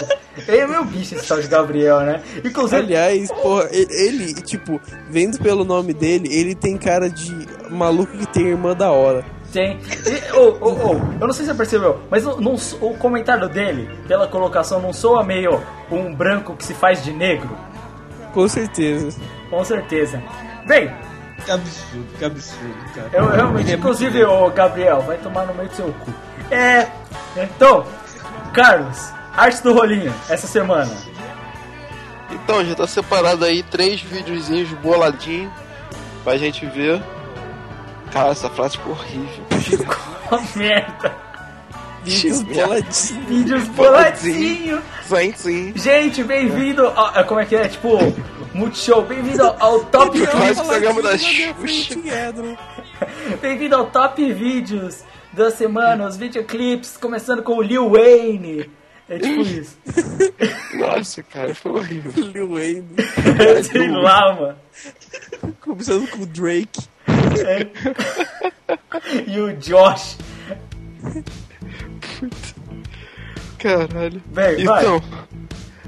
Ele é meu bicho, esse tal de Gabriel, né? Inclusive, Aliás, porra, ele, tipo, vendo pelo nome dele, ele tem cara de maluco que tem irmã da hora. tem. E, ô, ô, ô, eu não sei se você percebeu, mas não, não- o comentário dele, pela colocação, não soa meio um branco que se faz de negro? Com certeza. Com certeza. Bem, Que absurdo, que absurdo, cara. eu realmente, é inclusive, ô Gabriel, vai tomar no meio do seu cu. É. Então, Carlos, arte do rolinho, essa semana. Então, já tá separado aí três videozinhos boladinhos pra gente ver. Cara, essa frase ficou horrível. Oh, merda. Vídeos boladinhos. Vídeos Boladinho. boladinho. Sim, sim. Gente, bem-vindo. é, Como é que é? Tipo, Multishow. Bem-vindo ao, ao Top Vídeos. o programa da Xuxa. Bem-vindo ao Top Vídeos da semana, os videoclips, começando com o Lil Wayne. É tipo isso. Nossa, cara, foi horrível. Lil Wayne. Sei lá, mano. Começando com o Drake. E o Josh. Caralho. Bem, vai. Então,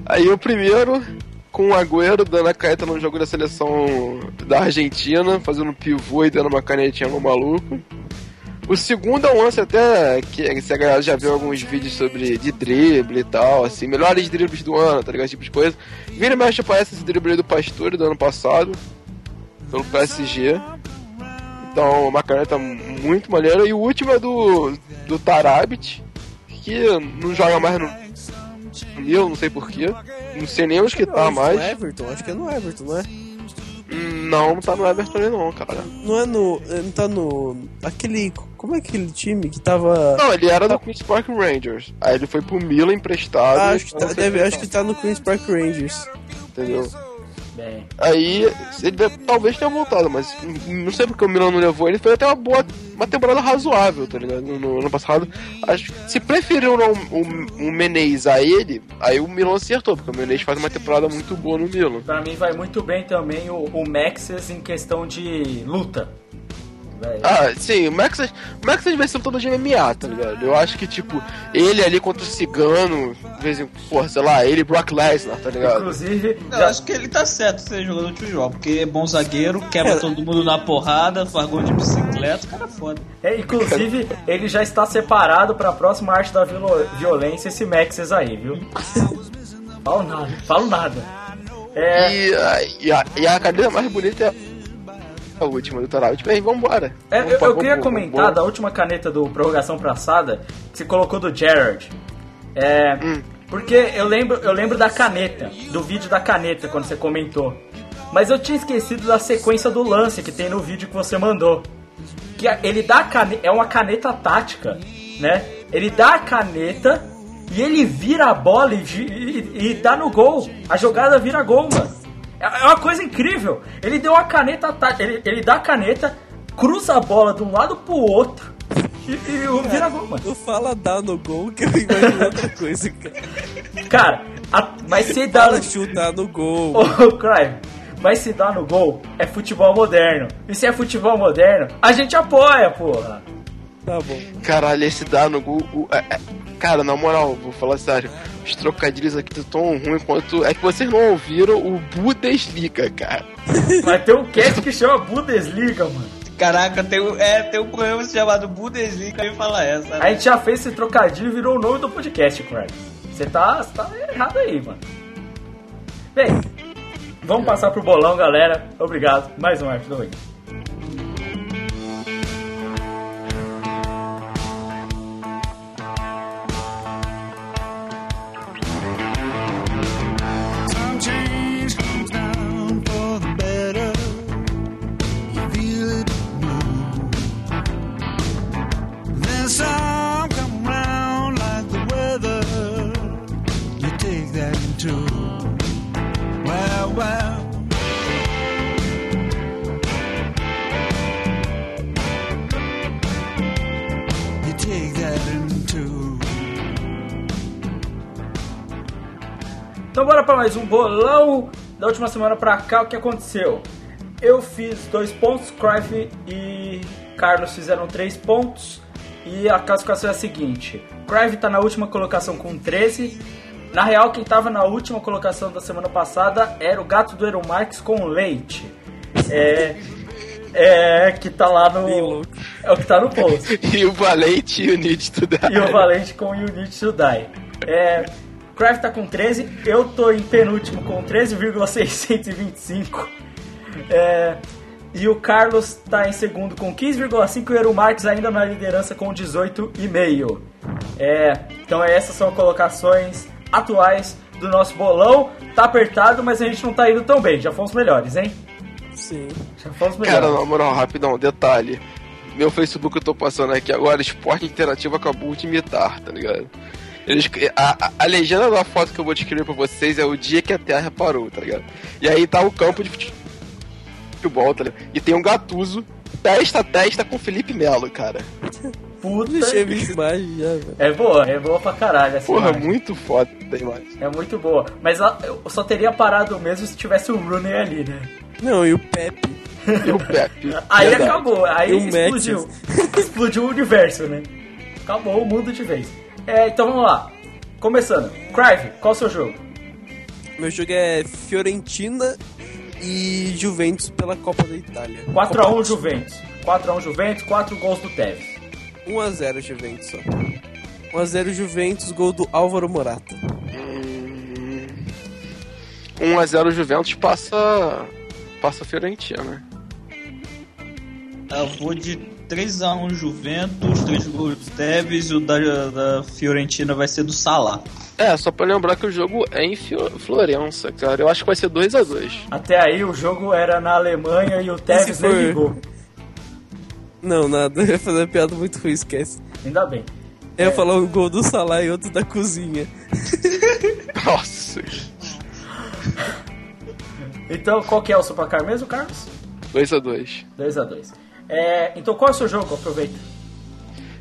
aí o primeiro, com o Agüero dando a caneta no jogo da seleção da Argentina, fazendo pivô e dando uma canetinha no maluco. O segundo é um lance até que se a galera já viu alguns vídeos sobre de drible e tal, assim, melhores dribles do ano, tá ligado? Esse tipo de coisa. Vira e mexe aparece esse drible do Pastore do ano passado, pelo PSG. Então, uma caneta muito maneira. E o último é do, do Tarabit, que não joga mais no Milan, não sei porquê. Não sei nem onde que tá No mais. Everton, acho que é no Everton, não é? Não, não tá no Everton ali não, cara. Não é no. Não tá no. Aquele. Como é aquele time que tava. Não, ele era do Queen's Park Rangers. Aí ele foi pro Milan emprestado. Ah, acho que, tá, sei deve, acho que tá no Queen's Park Rangers. Entendeu? Bem, Aí, ele deve- talvez tenha voltado, mas não sei porque o Milan não levou ele. Fez até uma boa, uma temporada razoável, tá ligado? No, no ano passado. Acho se preferiram o, o Menez a ele, aí o Milan acertou, porque o Menez faz uma temporada muito boa no Milan. pra mim vai muito bem também o, o Maxes em questão de luta. Véi. Ah, sim, o Maxas, o Maxas vai ser todo de MMA, tá ligado? Eu acho que, tipo, ele ali contra o Cigano, de vez em porra, sei lá, ele e Brock Lesnar, tá ligado? Inclusive, Eu já, acho que ele tá certo ser jogador de futebol, porque é bom zagueiro, quebra todo mundo na porrada, faz gol de bicicleta, cara é foda. é, inclusive ele já está separado pra próxima arte da violência, esse Maxes aí, viu? Falo nada, falo nada. É, E, a- e, a, e a cadeira mais bonita é a última do. Bem, vambora. É, Vamos eu, pra- eu queria vamos- comentar da última caneta do prorrogação passada que você colocou do Gerard. É, Hum. Porque eu lembro, eu lembro da caneta, do vídeo da caneta quando você comentou. Mas eu tinha esquecido da sequência do lance que tem no vídeo que você mandou. Que a- ele dá a caneta, é uma caneta tática, né? Ele dá a caneta e ele vira a bola e, e- e dá no gol. A jogada vira gol, mano. É é uma coisa incrível. Ele deu a caneta tática, ele, ele dá a caneta, cruza a bola de um lado pro outro e, e o- vira gol, mano. Tu fala dar no gol que eu imagino outra coisa, cara. Cara, a- mas se dá Fala no... chutar no gol. Ô, Crime, mas se dá no gol, é futebol moderno. E se é futebol moderno, a gente apoia, porra. Tá bom. Caralho, esse dá no gol. Cara, na moral, vou falar sério. Os trocadilhos aqui estão tão ruins quanto. É que vocês não ouviram o Bundesliga, cara. Mas tem um cast que chama Bundesliga, mano. Caraca, tem, um- é, tem um programa chamado Bundesliga e fala essa. A gente já fez esse trocadilho e virou o nome do podcast, Crime. Você tá, tá errado aí, mano. Bem, vamos passar pro bolão, galera. Obrigado. Mais um arte do Wayne. Então bora pra mais um bolão da última semana pra cá. O que aconteceu? Eu fiz dois pontos, Cruyff e Carlos fizeram três pontos. E a classificação é a seguinte: Cruyff tá na última colocação com 13. Na real, quem tava na última colocação da semana passada era o gato do Eero com leite. É. É, que tá lá no. É o que tá no post. E o Valente e o Need to Die. E o Valente com You Need to Die. É, Craft tá com 13, eu tô em penúltimo com 13,625. É, e o Carlos tá em segundo com 15,5 e o Eero Marques ainda na liderança com 18,5. É, então essas são colocações atuais do nosso bolão. Tá apertado, mas a gente não tá indo tão bem. Já fomos melhores, hein? Sim. Já fomos Cara, melhores. na moral, rapidão, detalhe. Meu Facebook eu tô passando aqui agora, Esporte Interativo acabou de imitar, tá ligado? Eles, a, a, legenda da foto que eu vou descrever pra vocês é o dia que a Terra parou, tá ligado? E aí tá o campo de futebol, tá ligado? E tem um gatuso, testa a testa com Felipe Melo, cara. Puta. Deixa imagem já, velho. É boa, é boa pra caralho essa Porra, imagem. muito foda a imagem. É muito boa. Mas eu só teria parado mesmo se tivesse o Rooney ali, né? Não, e o Pepe. E o Pepe. Aí verdade. acabou, aí E explodiu. explodiu o universo, né? Acabou o mundo de vez. É, então vamos lá. Começando. Crive, qual o seu jogo? Meu jogo é Fiorentina e Juventus pela Copa da Itália. 4x1 Juventus. 4x1 Juventus, 4 gols do Tevez. 1x0 Juventus só. 1x0 Juventus, gol do Álvaro Morata. Hum, 1x0 Juventus passa. Passa Fiorentina, né? Eu vou de 3x1 Juventus, 3 gols do Tevez e o da, da Fiorentina vai ser do Salah. É, só pra lembrar que o jogo é em Florença, cara. Eu acho que vai ser 2x2. Até aí o jogo era na Alemanha e o Tevez nem ligou. Não, nada, eu ia fazer uma piada muito ruim, esquece. Ainda bem. Eu ia falar um gol do Salah e outro da cozinha. Nossa. Então qual que é o seu placar mesmo, Carlos? 2x2. 2x2. É, então qual é o seu jogo? Aproveita.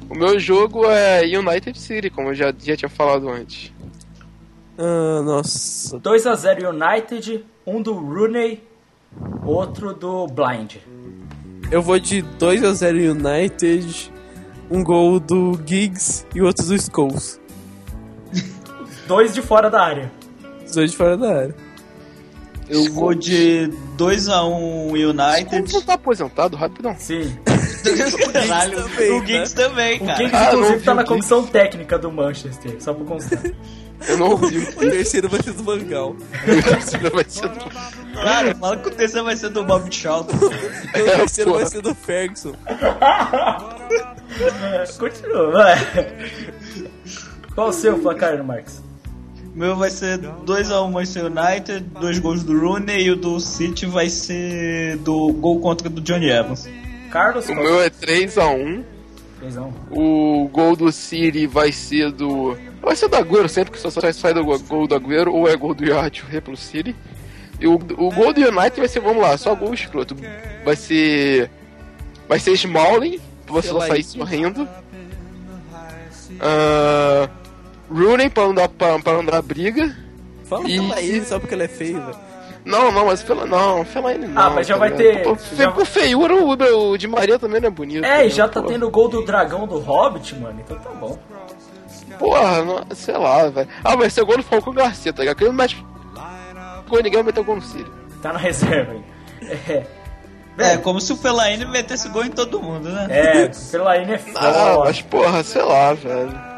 O meu jogo é United City, como eu já, já tinha falado antes. Ah, nossa. 2x0 United, um do Rooney, outro do Blind. Eu vou de 2x0 United, um gol do Giggs e outro do Scholes. Dois de fora da área. Dois de fora da área. Eu vou de 2x1 United. Como você tá aposentado, rapidão? Sim. Caralho, também, o Giggs também, O cara. Giggs, Ah, inclusive, tá o na Giggs. comissão técnica do Manchester, só pra constar. Eu não ouvi. O terceiro vai ser do Mangal. O terceiro vai ser do... Cara, fala que o terceiro vai ser do Bob Charlton. O terceiro porra. vai ser do Ferguson. Continua, vai. Qual o seu placar, Marcos? Meu vai ser 2x1 Manchester United, dois gols do Rooney e o do City vai ser do gol contra do Johnny Evans. Carlos? O meu é 3x1. Feizão. O gol do City vai ser do. Vai ser do Agüero sempre, que só sai, sai do gol do Agüero, ou é gol do Yacht pelo City. E o, o gol do United vai ser, vamos lá, só gol escroto. Vai ser. Vai ser Smalling, pra você só sair sorrindo. Ah, Rooney pra não dar, pra, pra não dar briga. Fala E- pela ele só porque ele é feio, velho. Não, não, mas pela, não, Fellaini não. Ah, mas já tá vai ter- Pô, já- Por feiura, o, o de Maria também não é bonito. É, e né? já tá Pô. tendo o gol do dragão do Hobbit, mano, então tá bom. Porra, não, sei lá, velho. Ah, vai ser gol do Falcão Garcia, tá ligado? Ele gol em ninguém, vai meter gol no City. Tá na reserva aí. É, É, como se o Fellaini metesse gol em todo mundo, né? é Fellaini é Ah, foda. mas porra, sei lá, velho.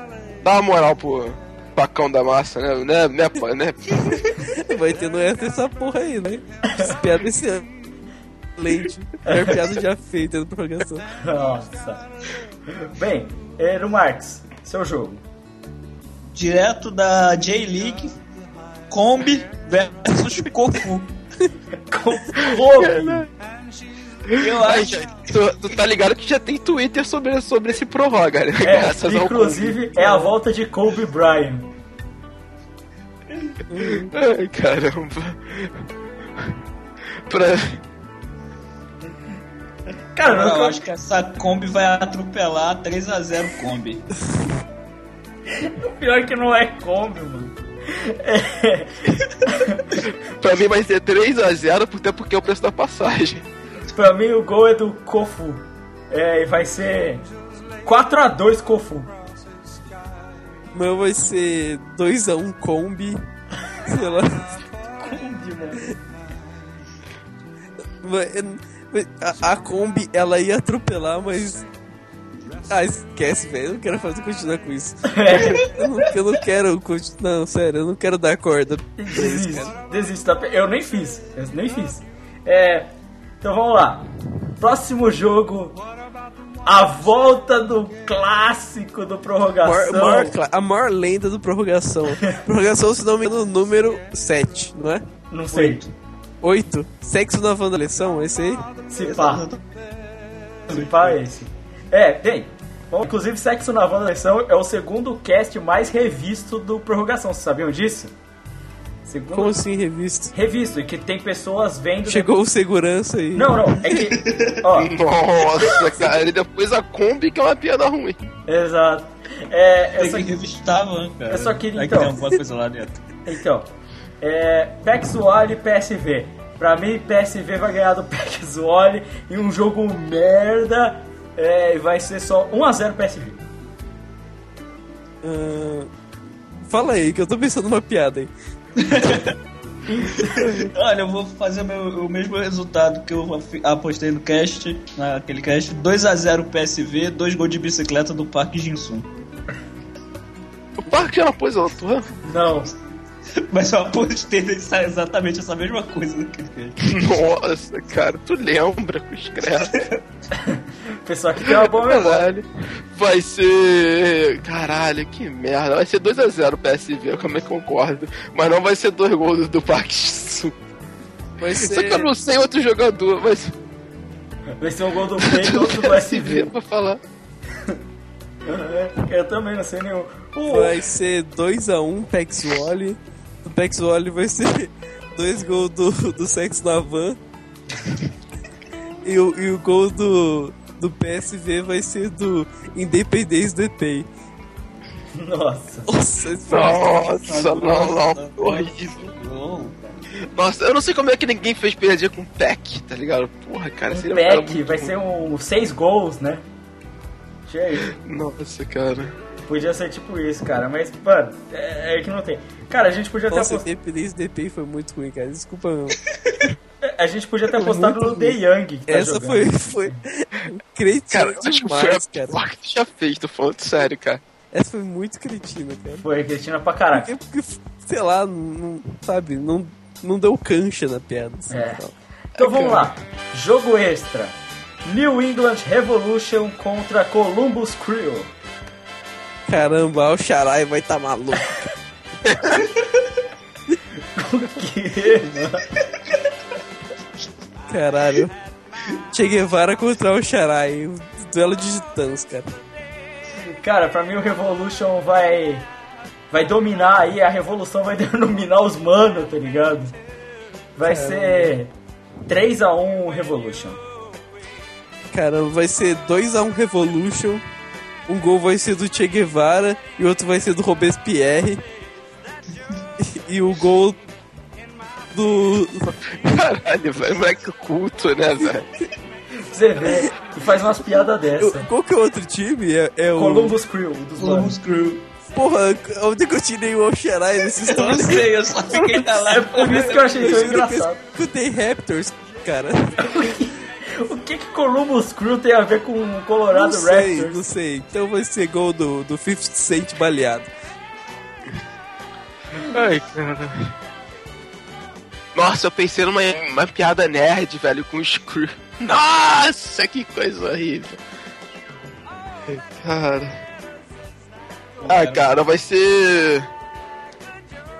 Dá uma moral pro pacão da massa, né? Né, né, pô, né? Vai ter no extra essa porra aí, né? Piada esse ano. Leite. Melhor piada já feita na prorrogação. Nossa. Bem, Eero Marques, seu jogo. Direto da J-League, Kombi versus Kofu. Kobe. Eu acho. tu, tu tá ligado que já tem Twitter sobre, sobre esse prorroga, né? É, Graças inclusive é a volta de Kobe Bryant. Ai, caramba. Pra... Cara, eu nunca- acho que essa Kombi vai atropelar 3x0 Kombi. pior que não é Kobe, mano. Pra mim vai ser 3x0, até porque é o preço da passagem. Pra mim o gol é do Kofu. É, e vai ser 4x2 Kofu. Meu vai ser 2x1 Kombi. Sei lá. Vai- vai- A, a Kombi, ela ia atropelar, mas. Ah, esquece, velho. Eu não quero fazer continuar com isso. Eu não, eu não quero. conti- Não, sério, eu não quero dar corda. cara. desiste. tá? Eu nem fiz, eu nem fiz. É, então vamos lá. Próximo jogo. A volta do clássico do Maior- prorrogação. maior cla- a maior lenda do prorrogação. prorrogação, se não me engano, número 7, não é? Não sei. 8. Sexo na vandalização, esse aí? Se pá. Se pá é esse. É, bem. bom, inclusive, Sexo na Vandalização é o segundo cast mais revisto do Prorrogação. Vocês sabiam disso? Segundo Como assim, revista? revisto, e que tem pessoas vendo. Chegou o segurança aí. Não, não, é que. Ó, Nossa, cara, e depois a Kombi que é uma piada ruim. exato. É, eu só, que revistar, mano, cara. eu só queria, Vai que então. tem alguma coisa lá dentro. então é, PEX Wally e PSV. Pra mim, PSV vai ganhar do PEX Wally em um jogo merda. É, e vai ser só 1x0 PSV. Ah, fala aí, que eu tô pensando numa piada aí. Olha, eu vou fazer o, meu- o mesmo resultado que eu apostei no cast, naquele cast. 2x0 PSV, 2 gols de bicicleta do Parque Jinsun. O parque já não pôs a tua? Não, Mas eu apostei nessa- exatamente essa mesma coisa naquele cast. Nossa, cara, tu lembra com os. pessoal que tem uma boa memória. Vai ser. Caralho, que merda. Vai ser 2x0 PSV, eu também concordo. Mas não vai ser dois gols do Parque Sul. Vai Só que eu ser. não sei outro jogador, mas. Vai ser um gol do e outro do PSV pra falar. Eu também não sei nenhum. O- Vai ser 2x1 Pex Wally. O Pex Wally vai ser 2 gols do, do Sexo na Van. E o, e o gol do, do PSV vai ser do Independência DP. Nossa. Nossa, Nossa, não, não. Horrível. Nossa, eu não sei como é que ninguém fez perder com o Peck, tá ligado? Porra, cara, Um seria um pack muito vai bom. ser um 6 gols, né? Cheio. Nossa, cara. Podia ser tipo isso, cara. Mas, mano, é, é que não tem. Cara, a gente podia Nossa, apostado. Independência DP foi muito ruim, cara. Desculpa, meu. A gente podia ter Foi apostado no The Young. Que tá Essa jogando. foi. foi cretina Cara, eu acho que foi demais, a cara. pior que tu já fez, tô falando sério, cara. Essa foi muito cretina, cara. Foi, Cristina pra caralho. Porque, sei lá, não, sabe, não, não deu cancha na piada. assim, É. Então vamos lá. Jogo extra. New England Revolution contra Columbus Crew. Caramba, o Charai vai tá maluco. Que, mano? Caralho. Che Guevara contra o Charai. um Duelo de titãs, cara. Cara, pra mim o Revolution vai. Vai dominar aí, a revolução vai dominar os manos, tá ligado? Vai ser 3x1 Revolution. Caramba, vai ser 2x1 Revolution. Um gol vai ser do Che Guevara e outro vai ser do Robespierre. E o gol do. Caralho, velho, moleque culto, né, velho? Você vê e faz umas piadas dessa. Qual que é o outro time? É, é o. Columbus Crew, dos Columbus. Crew. Porra, onde que eu tirei o Oxerai nesses Eu não dois? sei, eu só fiquei na É live. por isso que eu achei tão que eu engraçado. escutei Raptors, cara. O que que Columbus Crew tem a ver com o Colorado não sei, Raptors? não sei. Então vai ser gol do, do 50 Cent baleado. Ai, cara. Nossa, eu pensei numa uma piada nerd, velho, com o Screw. Nossa, que coisa horrível. Cara. Ah, cara, vai ser.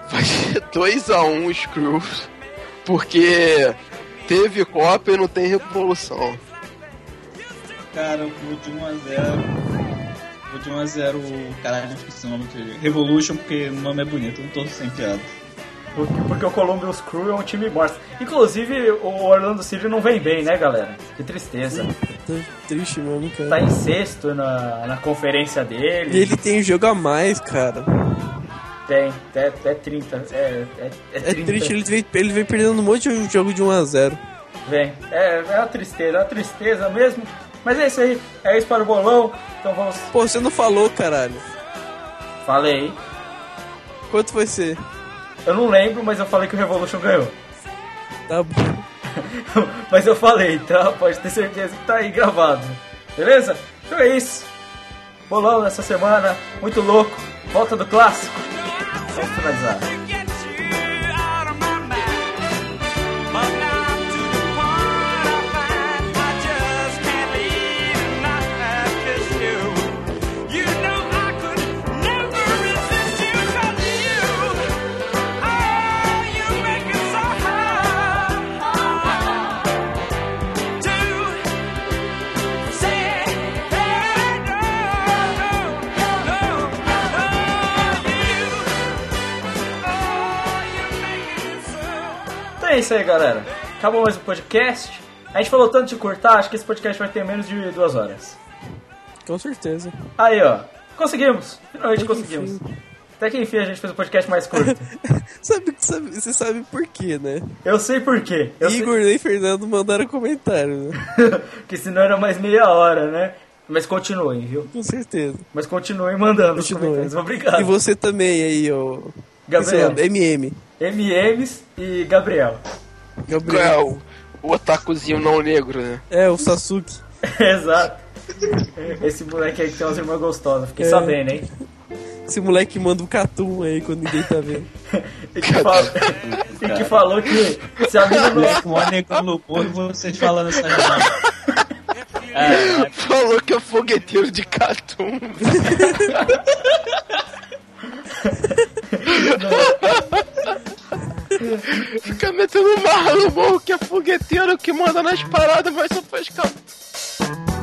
Vai ser 2x1 os Screws. Porque teve Copa e não tem revolução. Cara, eu vou de 1x0. Vou de 1x0. Caralho, não esqueci o nome dele. Revolution, porque o nome é bonito, eu não tô sem piada. Porque, porque o Columbus Crew é um time morto. Inclusive, o Orlando City não vem bem, né, galera? Que tristeza. Tô triste mesmo, cara. Tá em sexto na, na conferência E dele. ele tem jogo a mais, cara. Tem, é, é 30. É, é, é, É 30. triste, ele vem, ele vem perdendo um monte de jogo de 1x0. Vem. É, é uma tristeza, é uma tristeza mesmo. Mas é isso aí. É isso para o bolão. Então vamos. Pô, você não falou, caralho. Falei. Quanto vai ser? Eu não lembro, mas eu falei que o Revolution ganhou. Tá bom. mas eu falei, tá? Pode ter certeza que tá aí gravado. Beleza? Então é isso. Bolão nessa semana. Muito louco. Volta do clássico. Vamos finalizar. Isso aí, galera. Acabou mais um podcast. A gente falou tanto de curtar, acho que esse podcast vai ter menos de duas horas. Com certeza. Aí, ó. Conseguimos. Finalmente Até conseguimos. enfim. Até que enfim a gente fez um podcast mais curto. Sabe, sabe, você sabe por quê, né? Eu sei por quê. Eu sei- Igor e Fernando mandaram comentário, né? que senão era mais meia hora, né? Mas continuem, viu? Com certeza. Mas continuem mandando os Continua. comentários. Obrigado. E você também aí, ó. Gabriel. Esse é o MM. MMs e Gabriel. Qual Gabriel. é o, o otakuzinho não negro, né? É, o Sasuke. Exato. Esse moleque aí que tem umas irmãs gostosas. Fiquei É. sabendo, hein? Esse moleque manda um catum aí quando ninguém tá vendo. E que, fala- e que falou que se a mina não... Moleque, mó negão no e vocês falando essa janela. É, Falou que é fogueteiro de Catum. Fica metendo marra no morro que é fogueteiro que manda nas paradas, mas só faz Catum.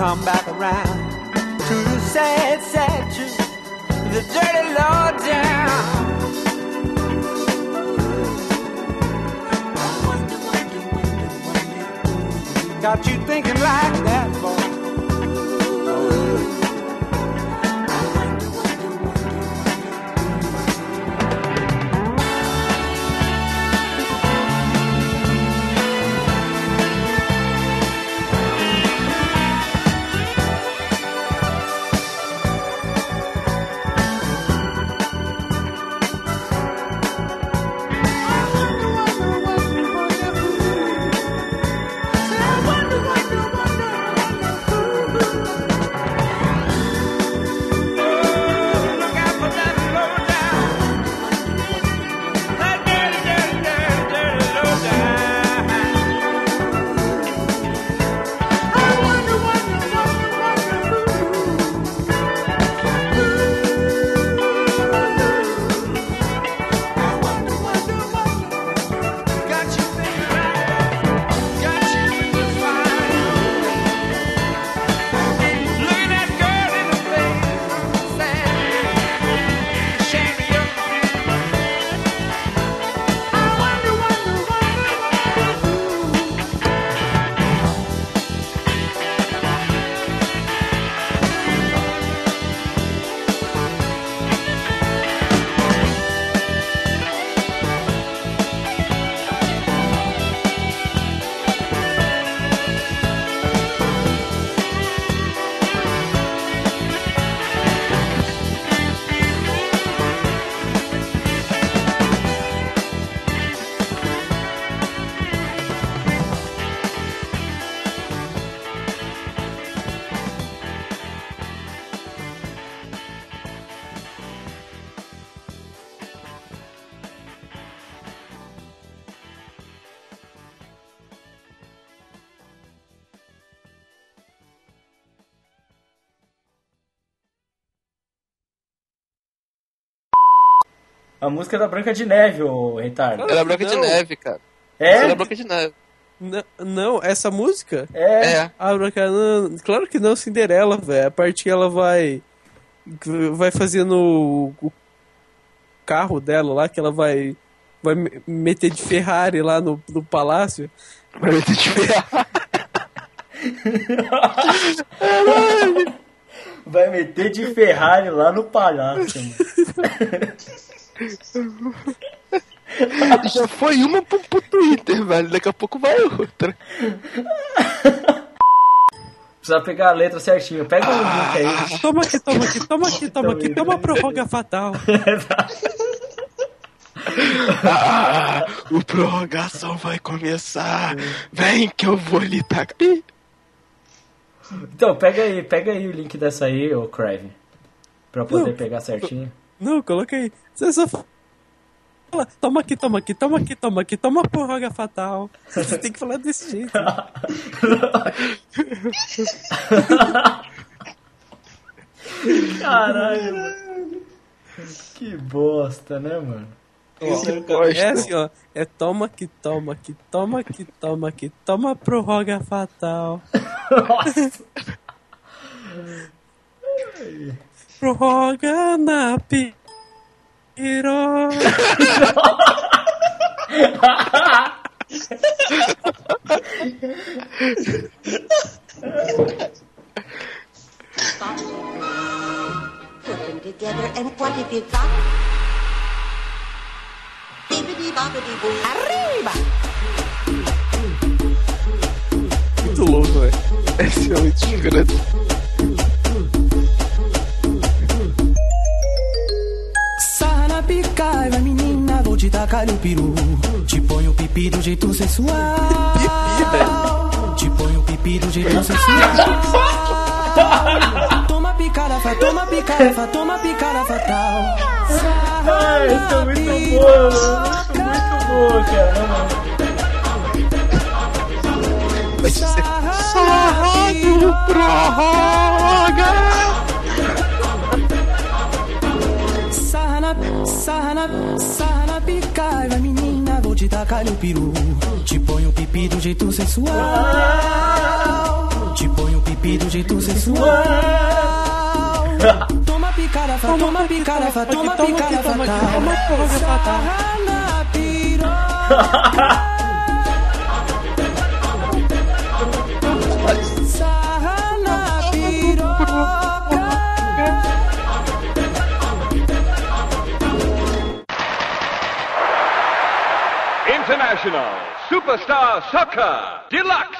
Come back around to the sad, sad truth, the dirty law down. Got you thinking like that, A música da Branca de Neve, ô retardo. Ela é branca de Não. neve, cara. É? É branca de neve. N- não, essa música? É. É. Ah, Branca, não, claro que não, Cinderela, velho. A parte que ela vai. Vai fazendo o, o carro dela lá, que ela vai. Vai me- meter de Ferrari lá no, no palácio. Pra ver se tiver. Vai meter de Ferrari lá no palácio. mano. Já foi uma pro, pro Twitter, velho. Daqui a pouco vai outra. Precisa pegar a letra certinho. Pega o link aí. Toma aqui, toma aqui, toma aqui, toma aqui, toma a prorroga fatal. Ah, o prorrogação vai começar. Vem que eu vou lhe tacar. Então, pega aí, pega aí o link dessa aí, ô Crave. Pra poder Não. pegar certinho. Não, coloca aí. Você só fala. Toma aqui, toma aqui, toma aqui, toma aqui, toma a prorroga fatal. Você tem que falar desse jeito. Caralho, mano. Que bosta, né, mano? É assim, ó. É toma aqui, toma aqui, toma aqui, toma aqui, toma prorroga fatal. Prorroga na piroca. Put them together, and! Muito esse é Sarra na pica, vai menina, vou te tacar o peru. Te ponho o pipi do jeito sensual. Te ponho o pipi do jeito sensual. Toma picada, fa, toma picada, fa, toma picada fatal. Ai, isso é muito boa, muito boa, cara. Vai ser sarra do prorroga. Sarra na, sarra na pica, menina, vou te tacar o peru. Te ponho o pipi do jeito sensual. Te ponho o pipi do jeito sensual. Toma pica picada fatal, toma picada fatal, toma picada fatal. Sarra na piroca. International Superstar Soccer Deluxe.